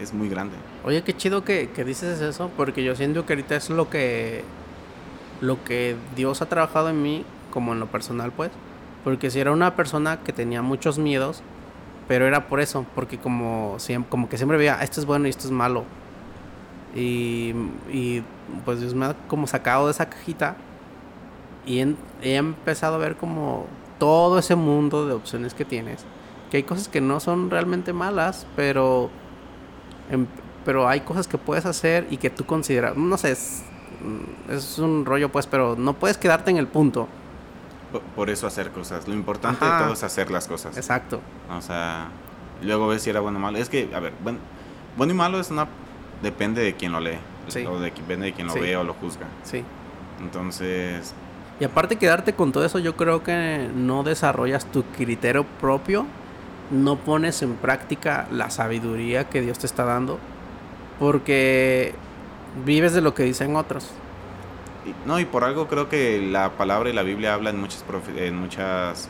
es muy grande. Oye, qué chido que, que dices eso, porque yo siento que ahorita es lo que lo que Dios ha trabajado en mí, como en lo personal, pues. Porque si era una persona que tenía muchos miedos, pero era por eso, porque como, como que siempre veía, esto es bueno y esto es malo. Y, y pues Dios me ha como sacado de esa cajita y he empezado a ver como todo ese mundo de opciones que tienes. Que hay cosas que no son realmente malas, pero, em, pero hay cosas que puedes hacer y que tú consideras, no sé, es un rollo pues, pero no puedes quedarte en el punto. Por eso hacer cosas. Lo importante de todo es hacer las cosas. Exacto. O sea, luego ves si era bueno o malo. Es que, a ver, bueno, bueno y malo es una... Depende de quién lo lee. O de, depende de quién lo ve o lo juzga. Sí. Entonces... Y aparte quedarte con todo eso, yo creo que no desarrollas tu criterio propio. No pones en práctica la sabiduría que Dios te está dando. Porque vives de lo que dicen otros. No, y por algo creo que la palabra y la Biblia hablan en muchas, en muchas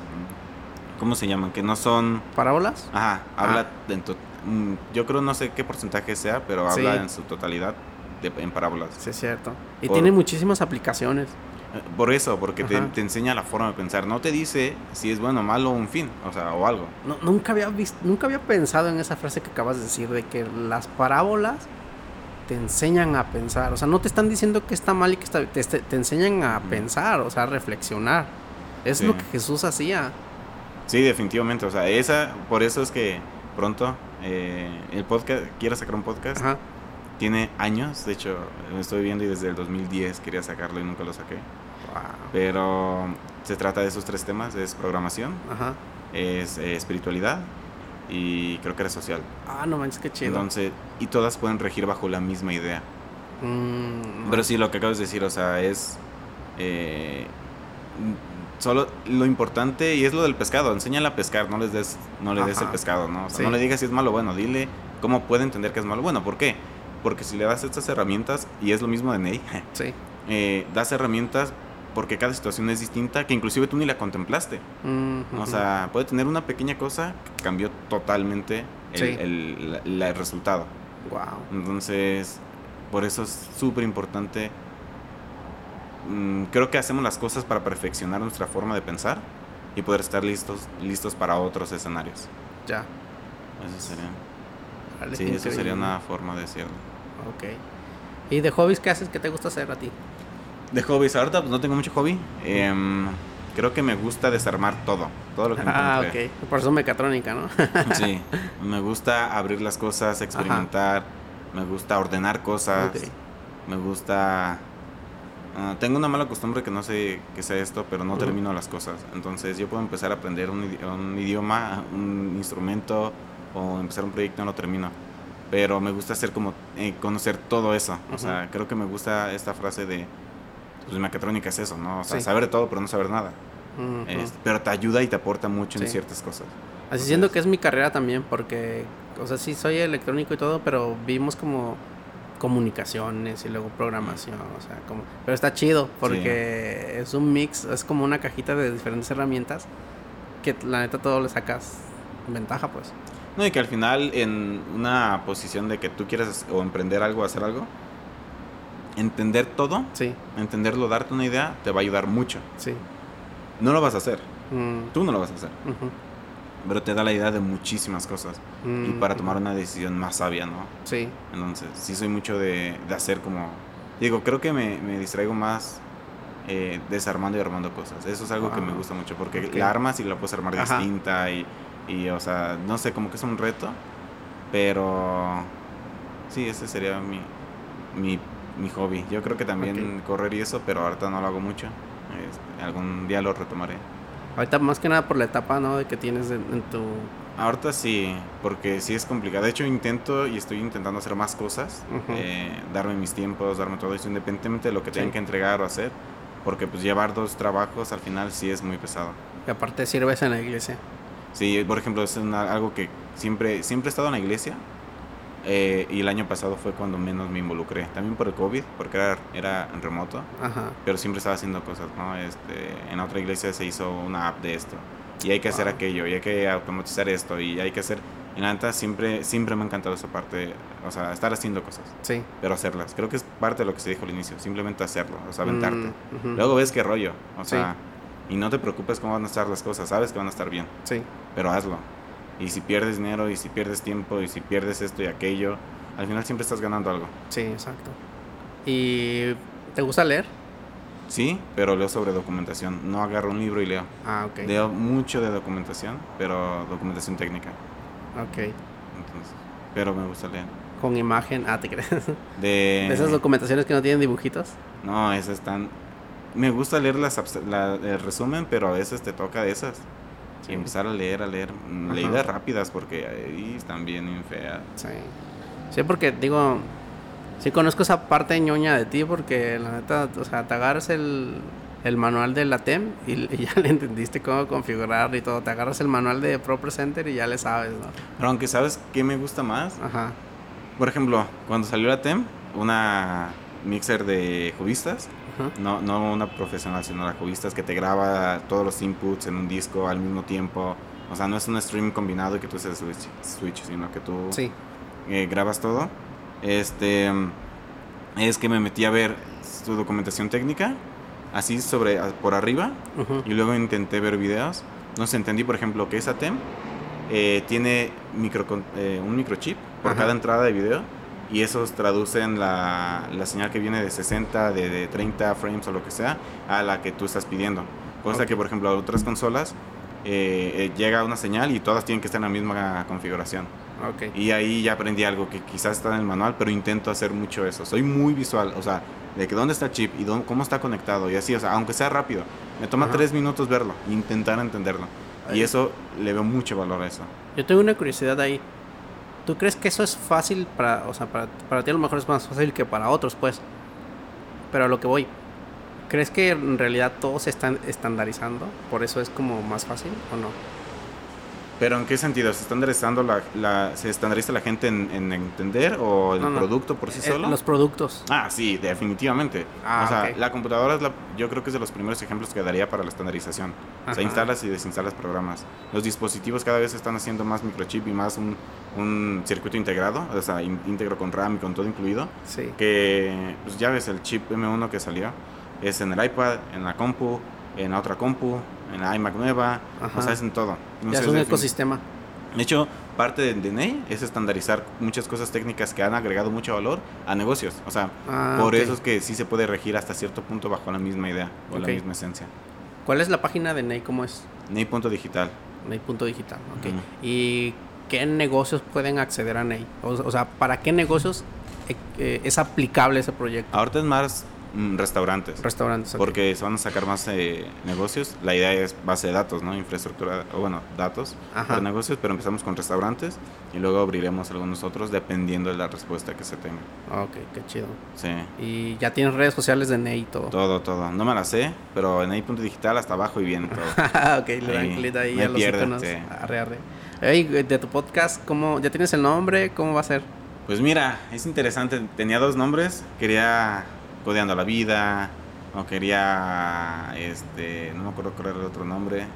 ¿cómo se llaman? Que no son... ¿Parábolas? Ajá, habla ah. mm, yo creo no sé qué porcentaje sea, pero habla en su totalidad de, en parábolas. Sí, es cierto. Y tiene muchísimas aplicaciones. Eh, por eso, porque te, te, enseña la forma de pensar. No te dice si es bueno o malo un fin, o sea, o algo. No, nunca, había visto, nunca había pensado en esa frase que acabas de decir, de que las parábolas te enseñan a pensar. O sea, no te están diciendo que está mal y que está te, te enseñan a pensar, o sea, a reflexionar. Es lo que Jesús hacía. Sí, definitivamente. O sea, esa, por eso es que pronto eh, el podcast, quiero sacar un podcast. Tiene años, de hecho, lo estoy viendo y desde el 2010 quería sacarlo y nunca lo saqué. Pero se trata de esos tres temas, es programación, es eh, espiritualidad y creo que era social. Ah, no manches, qué chido. Entonces, y todas pueden regir bajo la misma idea. Mm, Pero sí, lo que acabas de decir, o sea, es... Eh, solo lo importante y es lo del pescado, enséñale a pescar, no les des, no le des el pescado, ¿no? O sea, no le digas si es malo o bueno, dile cómo puede entender que es malo bueno, ¿por qué? Porque si le das estas herramientas, y es lo mismo de Ney, *laughs* sí. eh, das herramientas porque cada situación es distinta, que inclusive tú ni la contemplaste. O sea, puede tener una pequeña cosa que cambió totalmente el, resultado. Wow. Entonces, por eso es súper importante. Mm, creo que hacemos las cosas para perfeccionar nuestra forma de pensar y poder estar listos, listos para otros escenarios. Ya. Eso sería. sí, eso sería una forma de decirlo. Ok. ¿Y de hobbies qué haces? ¿Qué te gusta hacer a ti? De hobbies, ahorita pues no tengo mucho hobby. Em, creo que me gusta desarmar todo, todo lo que me Ah, ok. Por eso mecatrónica, ¿no? *laughs* sí, *laughs* me gusta abrir las cosas, experimentar, me gusta ordenar cosas, me gusta... Ah, tengo una mala costumbre que no sé qué sea esto, pero no termino las cosas. Entonces yo puedo empezar a aprender un, idioma, un instrumento o empezar un proyecto y no lo termino. Pero me gusta hacer como eh, conocer todo eso. O sea, creo que me gusta esta frase de pues mecatrónica es eso, ¿no? O sea, saber todo pero no saber nada. Este, pero te ayuda y te aporta mucho en ciertas cosas. Así siento que es mi carrera también, porque, o sea, sí soy electrónico y todo, pero vimos como comunicaciones y luego programación, o sea, como... Pero está chido, porque es un mix, es como una cajita de diferentes herramientas que la neta todo le sacas ventaja, pues. No, y que al final en una posición de que tú quieras o emprender algo, hacer algo, entender todo, sí. entenderlo, darte una idea, te va a ayudar mucho. Sí. No lo vas a hacer. Mm. Tú no lo vas a hacer. Pero te da la idea de muchísimas cosas. y mm, para tomar una decisión más sabia, ¿no? Sí. Entonces, sí soy mucho de, de hacer como... Digo, creo que me, me distraigo más eh, desarmando y armando cosas. Eso es algo que me ah, gusta mucho. Porque la armas y la puedes armar distinta y, y, o sea, no sé, como que es un reto. Pero... Sí, ese sería mi, mi mi hobby. Yo creo que también correr y eso, pero ahorita no lo hago mucho. Este, algún día lo retomaré. Ahorita más que nada por la etapa, ¿no? De que tienes en, tu... Ahorita sí, porque sí es complicado. De hecho, intento y estoy intentando hacer más cosas. Eh, darme mis tiempos, darme todo eso, independientemente de lo que tenga que entregar o hacer. Porque pues llevar dos trabajos al final sí es muy pesado. Y aparte sirves en la iglesia. Sí, por ejemplo, es algo que siempre, siempre he estado en la iglesia, eh, y el año pasado fue cuando menos me involucré. También por el COVID, porque era, era remoto. Pero siempre estaba haciendo cosas, ¿no? Este, en otra iglesia se hizo una app de esto. Y hay que hacer aquello, y hay que automatizar esto, y hay que hacer... Y nada, siempre, siempre me ha encantado esa parte, o sea, estar haciendo cosas. Sí. Pero hacerlas. Creo que es parte de lo que se dijo al inicio, simplemente hacerlo, o sea, aventarte. Mm, Luego ves qué rollo, o sea, y no te preocupes cómo van a estar las cosas, sabes que van a estar bien. Sí. Pero hazlo. Y si pierdes dinero, y si pierdes tiempo, y si pierdes esto y aquello, al final siempre estás ganando algo. Sí, exacto. ¿Y te gusta leer? Sí, pero leo sobre documentación. No agarro un libro y leo. Ah, ok. Leo mucho de documentación, pero documentación técnica. Ok. Entonces, pero me gusta leer. Con imagen, ah, te crees. *laughs* De... esas documentaciones que no tienen dibujitos? No, esas están... Me gusta leer las, el resumen, pero a veces te toca de esas. Y empezar a leer, a leer. Mm, leídas rápidas porque ahí están bien feas. Sí. Sí, porque digo, sí conozco esa parte ñoña de ti porque la neta, o sea, te agarras el, el manual de la TEM y, ya le entendiste cómo configurar y todo. Te agarras el manual de Pro Presenter y ya le sabes, ¿no? Pero aunque sabes qué me gusta más. Ajá. Por ejemplo, cuando salió la TEM, una mixer de no, no una profesional, sino la juvistas que te graba todos los inputs en un disco al mismo tiempo. O sea, no es un stream combinado y que tú haces switch, switch sino que tú sí. Eh, grabas todo. Este es que me metí a ver su documentación técnica, así sobre por arriba, y luego intenté ver videos. No sé, entendí, por ejemplo, que esa TEM eh, tiene micro, eh, un microchip por cada entrada de video y esos traducen la, la señal que viene de 60, de, de, 30 frames o lo que sea, a la que tú estás pidiendo. Cosa que, por ejemplo, a otras consolas llega una señal y todas tienen que estar en la misma configuración. Y ahí ya aprendí algo que quizás está en el manual, pero intento hacer mucho eso. Soy muy visual, o sea, de que dónde está el chip y cómo está conectado y así, o sea, aunque sea rápido, me toma tres minutos verlo, intentar entenderlo. Y eso le veo mucho valor a eso. Yo tengo una curiosidad ahí. ¿Tú crees que eso es fácil para, o sea, para, para ti a lo mejor es más fácil que para otros, pues? Pero a lo que voy, ¿crees que en realidad todos se están estandarizando? ¿Por eso es como más fácil o no? ¿Pero en qué sentido? ¿Se estandarizando la, la, ¿se estandariza la gente en, entender o el producto por sí eh, solo? los productos. Ah, sí, definitivamente. Ah, o sea, la computadora es la, yo creo que es de los primeros ejemplos que daría para la estandarización. O sea, instalas y desinstalas programas. Los dispositivos cada vez están haciendo más microchip y más un, un circuito integrado, o sea, íntegro con RAM y con todo incluido. Sí. Que, pues ya ves, el chip M1 que salió es en el iPad, en la compu, en la otra compu, en la iMac nueva, o sea, es en todo. ya es un ecosistema. De hecho, parte de DNI es estandarizar muchas cosas técnicas que han agregado mucho valor a negocios. O sea, ah, por eso es que sí se puede regir hasta cierto punto bajo la misma idea o la misma esencia. ¿Cuál es la página de NEI? ¿Cómo es? NEI.digital. NEI.digital, ok. ¿Y qué negocios pueden acceder a NEI? O, sea, ¿para qué negocios eh, eh, es aplicable ese proyecto? Ahorita es más restaurantes. Restaurantes. Porque se van a sacar más eh, negocios. La idea es base de datos, ¿no? Infraestructura, o bueno, datos para negocios, pero empezamos con restaurantes y luego abriremos algunos otros dependiendo de la respuesta que se tenga. Ok, qué chido. Sí. Y ya tienes redes sociales de Ney y todo. Todo, todo. No me las sé, pero en Ney.digital hasta abajo y bien todo. *laughs* ok, le dan clic ahí a los iconos. Arre, arre. de tu podcast, ¿cómo, ¿ya tienes el nombre? ¿Cómo va a ser? Pues mira, es interesante. Tenía dos nombres. Quería Codeando la Vida, o quería, este, no me acuerdo cuál era el otro nombre,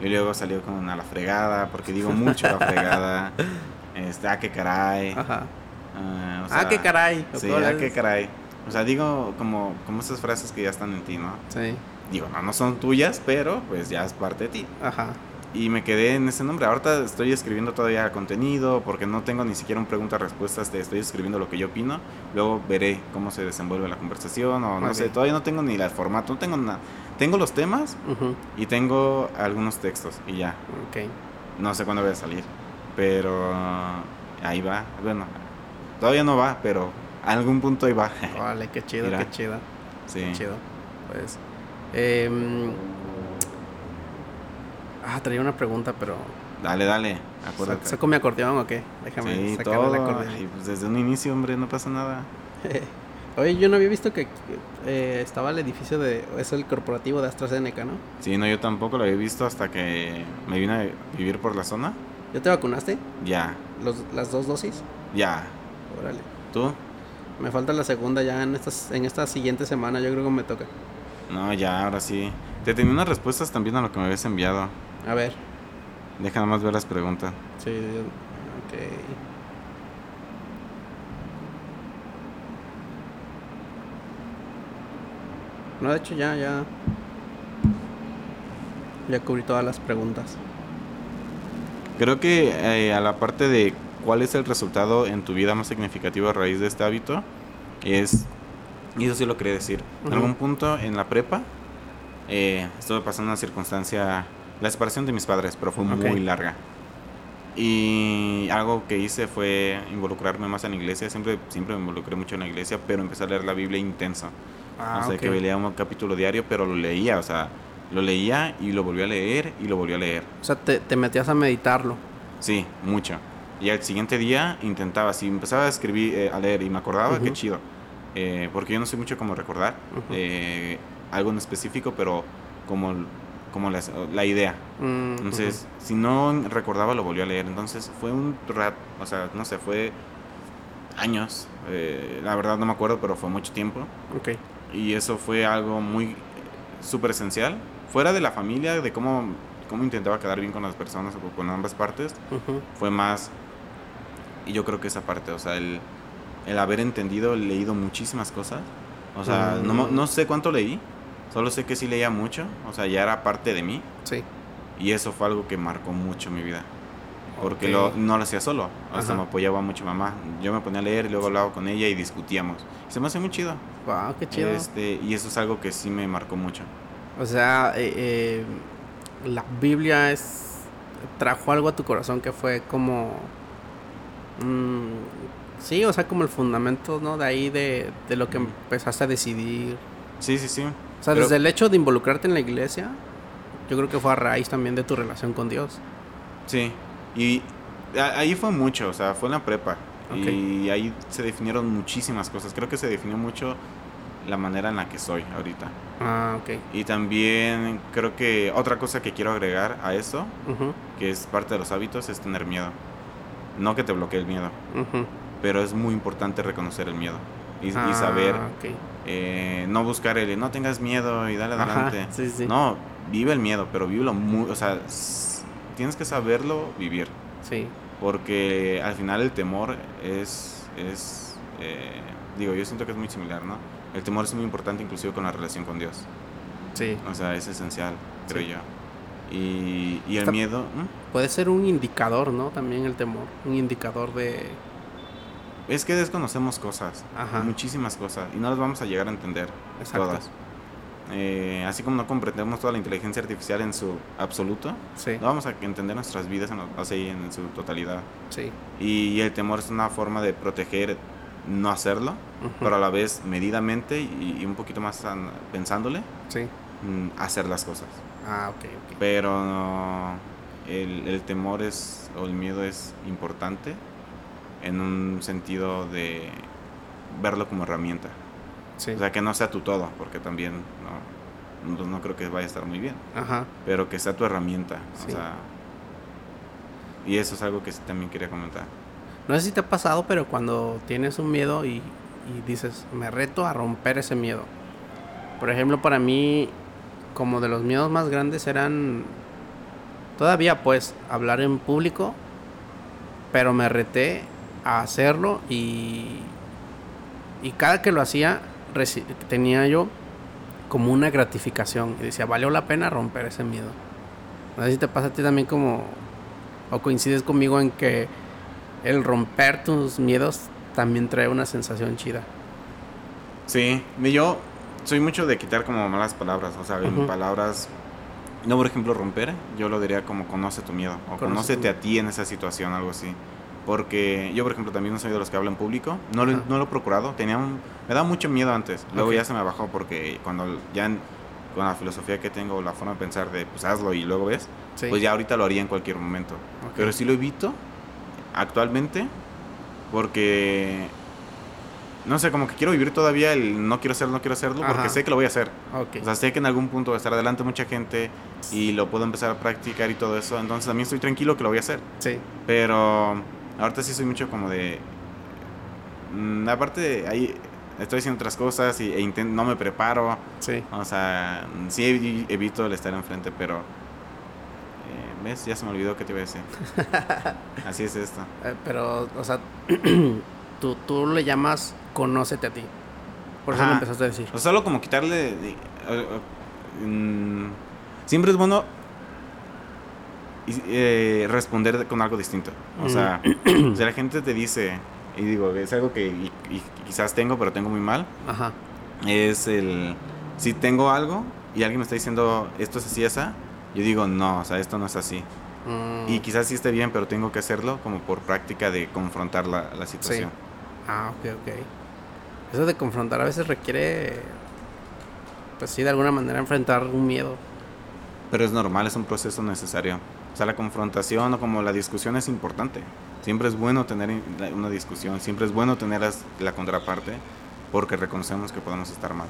y luego salió con a la fregada, porque digo mucho la fregada, *laughs* este, ah, qué caray. Ajá. Uh, ah, qué caray. Sí, ah, qué caray. O sea, digo como, como esas frases que ya están en ti, ¿no? Sí. Digo, no, no son tuyas, pero pues ya es parte de ti. Ajá y me quedé en ese nombre. Ahorita estoy escribiendo todavía contenido porque no tengo ni siquiera un pregunta-respuestas. Estoy escribiendo lo que yo opino. Luego veré cómo se desenvuelve la conversación o no sé. Todavía no tengo ni el formato, no tengo nada. Tengo los temas y tengo algunos textos y ya. Okay. No sé cuándo voy a salir, pero ahí va. Bueno, todavía no va, pero a algún punto ahí va. Vale, qué chido, *laughs* qué chido. Sí. Qué chido. Pues. Eh, Ah, traía una pregunta, pero. Dale, dale, acuérdate. ¿Saco mi acordeón o qué? Déjame sí, sacar todo. el acordeón. Y pues desde un inicio, hombre, no pasa nada. *laughs* Oye, yo no había visto que eh, estaba el edificio de. Es el corporativo de AstraZeneca, ¿no? Sí, no, yo tampoco lo había visto hasta que me vine a vivir por la zona. ¿Ya te vacunaste? Ya. ¿Los, ¿Las dos dosis? Ya. Órale. ¿Tú? Me falta la segunda ya en, estas, en esta siguiente semana, yo creo que me toca. No, ya, ahora sí. Te tenía unas respuestas también a lo que me habías enviado. A ver. Deja más ver las preguntas. Sí, ok. No, de hecho ya, ya. Ya cubrí todas las preguntas. Creo que eh, a la parte de cuál es el resultado en tu vida más significativo a raíz de este hábito, es, y eso sí lo quería decir, en algún punto en la prepa, eh, estuve pasando una circunstancia la separación de mis padres, pero fue muy larga. Y algo que hice fue involucrarme más en la iglesia. Siempre, siempre me involucré mucho en la iglesia, pero empecé a leer la Biblia intensa. Ah, o sea, que leía un capítulo diario, pero lo leía, o sea, lo leía y lo volví a leer y lo volví a leer. O sea, te, metías a meditarlo. Sí, mucho. Y al siguiente día intentaba, si empezaba a escribir, eh, a leer y me acordaba, qué chido. Eh, porque yo no sé mucho cómo recordar eh, algo en específico, pero como como la, idea. Mm, Entonces, si no recordaba, lo volvió a leer. Entonces, fue un rato, o sea, no sé, fue años. Eh, la verdad no me acuerdo, pero fue mucho tiempo. Ok. Y eso fue algo muy súper esencial. Fuera de la familia, de cómo, cómo intentaba quedar bien con las personas o con ambas partes, fue más. Y yo creo que esa parte, o sea, el, el haber entendido, leído muchísimas cosas. O sea, no, mm. no sé cuánto leí, Solo sé que sí leía mucho, o sea, ya era parte de mí. Sí. Y eso fue algo que marcó mucho mi vida. Porque lo, no lo hacía solo, hasta me apoyaba mucho mamá. Yo me ponía a leer y luego hablaba con ella y discutíamos. Se me hace muy chido. Wow, qué chido. Este, y eso es algo que sí me marcó mucho. O sea, eh, eh, la Biblia es trajo algo a tu corazón que fue como mm, sí, o sea, como el fundamento, ¿no? De ahí de, de lo que empezaste a decidir. Sí, sí, sí. O sea, desde el hecho de involucrarte en la iglesia, yo creo que fue a raíz también de tu relación con Dios. Sí, y ahí fue mucho, o sea, fue en la prepa. Y ahí se definieron muchísimas cosas. Creo que se definió mucho la manera en la que soy ahorita. Ah, ok. Y también creo que otra cosa que quiero agregar a eso, que es parte de los hábitos, es tener miedo. No que te bloquee el miedo, pero es muy importante reconocer el miedo y, ah, saber eh, no buscar el no tengas miedo y dale adelante. No, vive el miedo, pero vívelo muy, o sea, tienes que saberlo vivir. Sí. Porque al final el temor es, es eh, digo, yo siento que es muy similar, ¿no? El temor es muy importante inclusive con la relación con Dios. Sí. O sea, es esencial, creo yo. Y, y el miedo... Puede ser un indicador, ¿no? También el temor. Un indicador de es que desconocemos cosas, muchísimas cosas, y no las vamos a llegar a entender todas. Eh, así como no comprendemos toda la inteligencia artificial en su absoluto, no vamos a entender nuestras vidas en, así, en su totalidad. Sí. Y, el temor es una forma de proteger no hacerlo, pero a la vez medidamente y, un poquito más pensándole, sí. Mm, hacer las cosas. Ah, ok, ok. Pero el, el temor es, o el miedo es importante en un sentido de verlo como herramienta. O sea, que no sea tu todo, porque también no, no, creo que vaya a estar muy bien. Ajá. Pero que sea tu herramienta. O sea, y eso es algo que también quería comentar. No sé si te ha pasado, pero cuando tienes un miedo y, y dices, me reto a romper ese miedo. Por ejemplo, para mí, como de los miedos más grandes eran todavía pues hablar en público, pero me reté a hacerlo y, y cada que lo hacía tenía yo como una gratificación y decía, valió la pena romper ese miedo. No sé si te pasa a ti también como, o coincides conmigo en que el romper tus miedos también trae una sensación chida. Sí, yo soy mucho de quitar como malas palabras, o sea, palabras, no por ejemplo romper, yo lo diría como conoce tu miedo, o conócete a ti en esa situación, algo así. Porque yo, por ejemplo, también no soy de los que hablan público. No, lo, no lo he procurado. Tenía me daba mucho miedo antes. Luego ya se me bajó porque cuando ya con la filosofía que tengo, la forma de pensar de pues hazlo y luego ves, pues ya ahorita lo haría en cualquier momento. Pero sí lo evito actualmente porque no sé, como que quiero vivir todavía el no quiero hacerlo, no quiero hacerlo, porque sé que lo voy a hacer. O sea, sé que en algún punto va a estar adelante mucha gente y lo puedo empezar a practicar y todo eso. Entonces también estoy tranquilo que lo voy a hacer. Sí. Pero ahorita sí soy mucho como de... Mm, aparte, ahí estoy haciendo otras cosas y, e no me preparo. Sí. O sea, sí evito el estar enfrente, pero... Eh, ¿Ves? Ya se me olvidó que te iba a decir. *laughs* Así es esto. Eh, pero, o sea, *clears throat* tú, tú le llamas conócete a ti. Por eso lo empezaste a decir. O solo como quitarle... Mm, siempre es bueno eh, responder con algo distinto. O sea, *clears throat* si la gente te dice, y digo, es algo que quizás tengo, pero tengo muy mal, Ajá. es el, si tengo algo y alguien me está diciendo, esto es así, esa, yo digo, no, o sea, esto no es así. Mm. Y quizás sí esté bien, pero tengo que hacerlo como por práctica de confrontar la, la situación. Ah, ok, ok. Eso de confrontar a veces requiere, pues sí, de alguna manera enfrentar un miedo. Pero es normal, es un proceso necesario. Sea, la confrontación o como la discusión es importante. Siempre es bueno tener una discusión, siempre es bueno tener la contraparte porque reconocemos que podemos estar mal.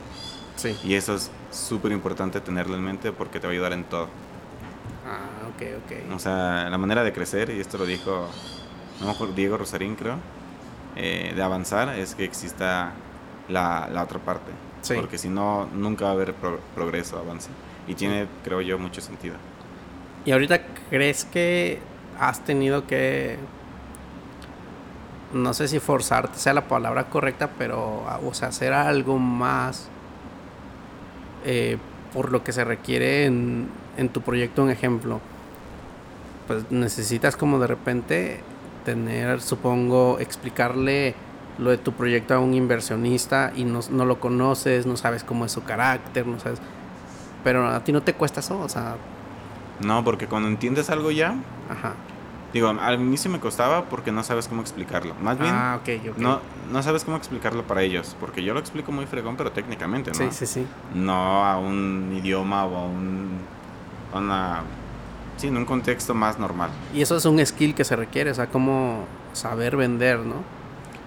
Sí. Y eso es súper importante tenerlo en mente porque te va a ayudar en todo. Ah, ok, ok. O sea, la manera de crecer, y esto lo dijo, no Diego Rosarín creo, eh, de avanzar es que exista la, la otra parte. Porque si no, nunca va a haber progreso, avance. Y tiene, creo yo, mucho sentido. ¿Y ahorita crees que has tenido que, no sé si forzarte sea la palabra correcta, pero, o sea, hacer algo más eh, por lo que se requiere en, en tu proyecto, un ejemplo? Pues necesitas como de repente tener, supongo, explicarle lo de tu proyecto a un inversionista y no, no, lo conoces, no sabes cómo es su carácter, no sabes. Pero a ti no te cuesta eso, o sea. No, porque cuando entiendes algo ya. Ajá. Digo, a mí sí me costaba porque no sabes cómo explicarlo. Más bien. Ah. No, no sabes cómo explicarlo para ellos. Porque yo lo explico muy fregón, pero técnicamente, ¿no? Sí, sí, sí. No a un idioma o a un. A una. Sí, en un contexto más normal. Y eso es un skill que se requiere, o sea, cómo saber vender, ¿no?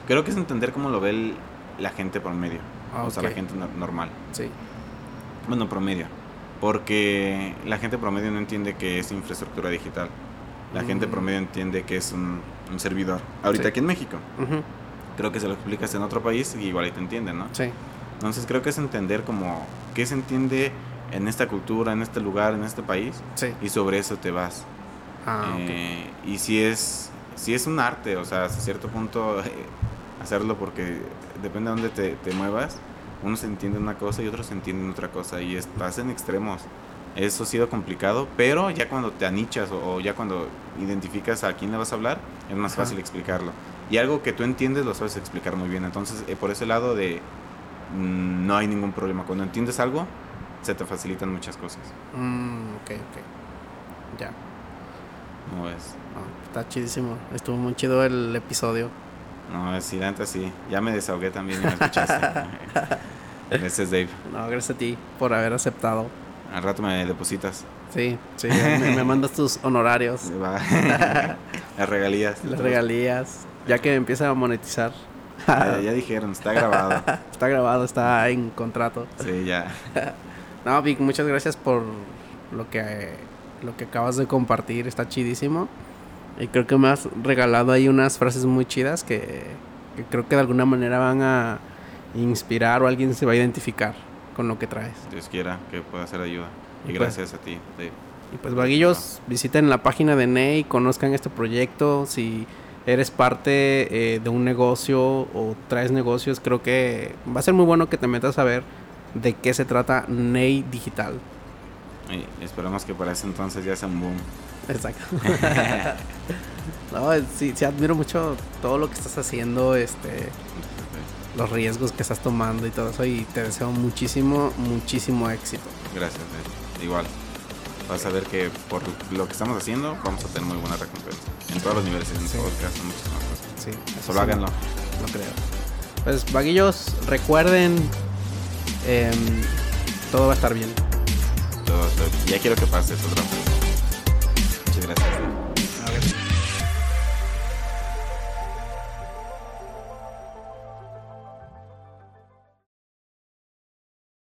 Creo que es entender cómo lo ve la gente promedio. O sea, la gente normal. Sí. Bueno, promedio. Porque la gente promedio no entiende que es infraestructura digital. La gente mm. promedio entiende que es un, servidor. Ahorita aquí en México. Creo que se lo explicas en otro país y igual ahí te entienden, ¿no? Sí. Entonces creo que es entender como qué se entiende en esta cultura, en este lugar, en este país. Sí. Y sobre eso te vas. Ah, eh, Y si es, si es un arte, o sea, hasta cierto punto... Eh, *laughs* hacerlo porque depende de dónde te, te muevas, uno se entiende una cosa y otros se entienden otra cosa y estás en extremos. Eso ha sido complicado, pero ya cuando te anichas o, ya cuando identificas a quién le vas a hablar, es más fácil explicarlo. Y algo que tú entiendes lo sabes explicar muy bien. Entonces, eh, por ese lado de mm, no hay ningún problema. Cuando entiendes algo, se te facilitan muchas cosas. Mm, ok, ok. Ya. ¿Cómo ves? está chidísimo. Estuvo muy chido el episodio. No, sí, antes sí. Ya me desahogué también y me escuchaste. *laughs* gracias, Dave. No, gracias a ti por haber aceptado. Al rato me depositas. Sí, sí, me, me mandas tus honorarios. *laughs* *laughs* Las regalías. Las regalías. Ya que empieza a monetizar. ya, ya, dijeron, está grabado. está grabado, está en contrato. Sí, ya. no, Vic, muchas gracias por lo que, lo que acabas de compartir. Está chidísimo. Y creo que me has regalado ahí unas frases muy chidas que, que creo que de alguna manera van a inspirar o alguien se va a identificar con lo que traes. Dios quiera que pueda ser ayuda. Y, pues gracias a ti, Dave. Y pues vaguillos, visiten la página de Ney, conozcan este proyecto. Si eres parte eh, de un negocio o traes negocios, creo que va a ser muy bueno que te metas a ver de qué se trata Ney Digital. Y esperamos que para ese entonces ya sea un boom. Exacto. *laughs* *laughs* no, sí, sí, admiro mucho todo lo que estás haciendo, este, los riesgos que estás tomando y todo eso. Y te deseo muchísimo, muchísimo éxito. Gracias, igual. Vas a ver que por lo que estamos haciendo vamos a tener muy buena recompensa. En todos los niveles, en sí. podcast, en muchas cosas. Sí, Solo sí háganlo. No creo. Pues, vaguillos, recuerden, eh, todo va a estar bien. Todo. Ya quiero que pase eso, Muchas gracias.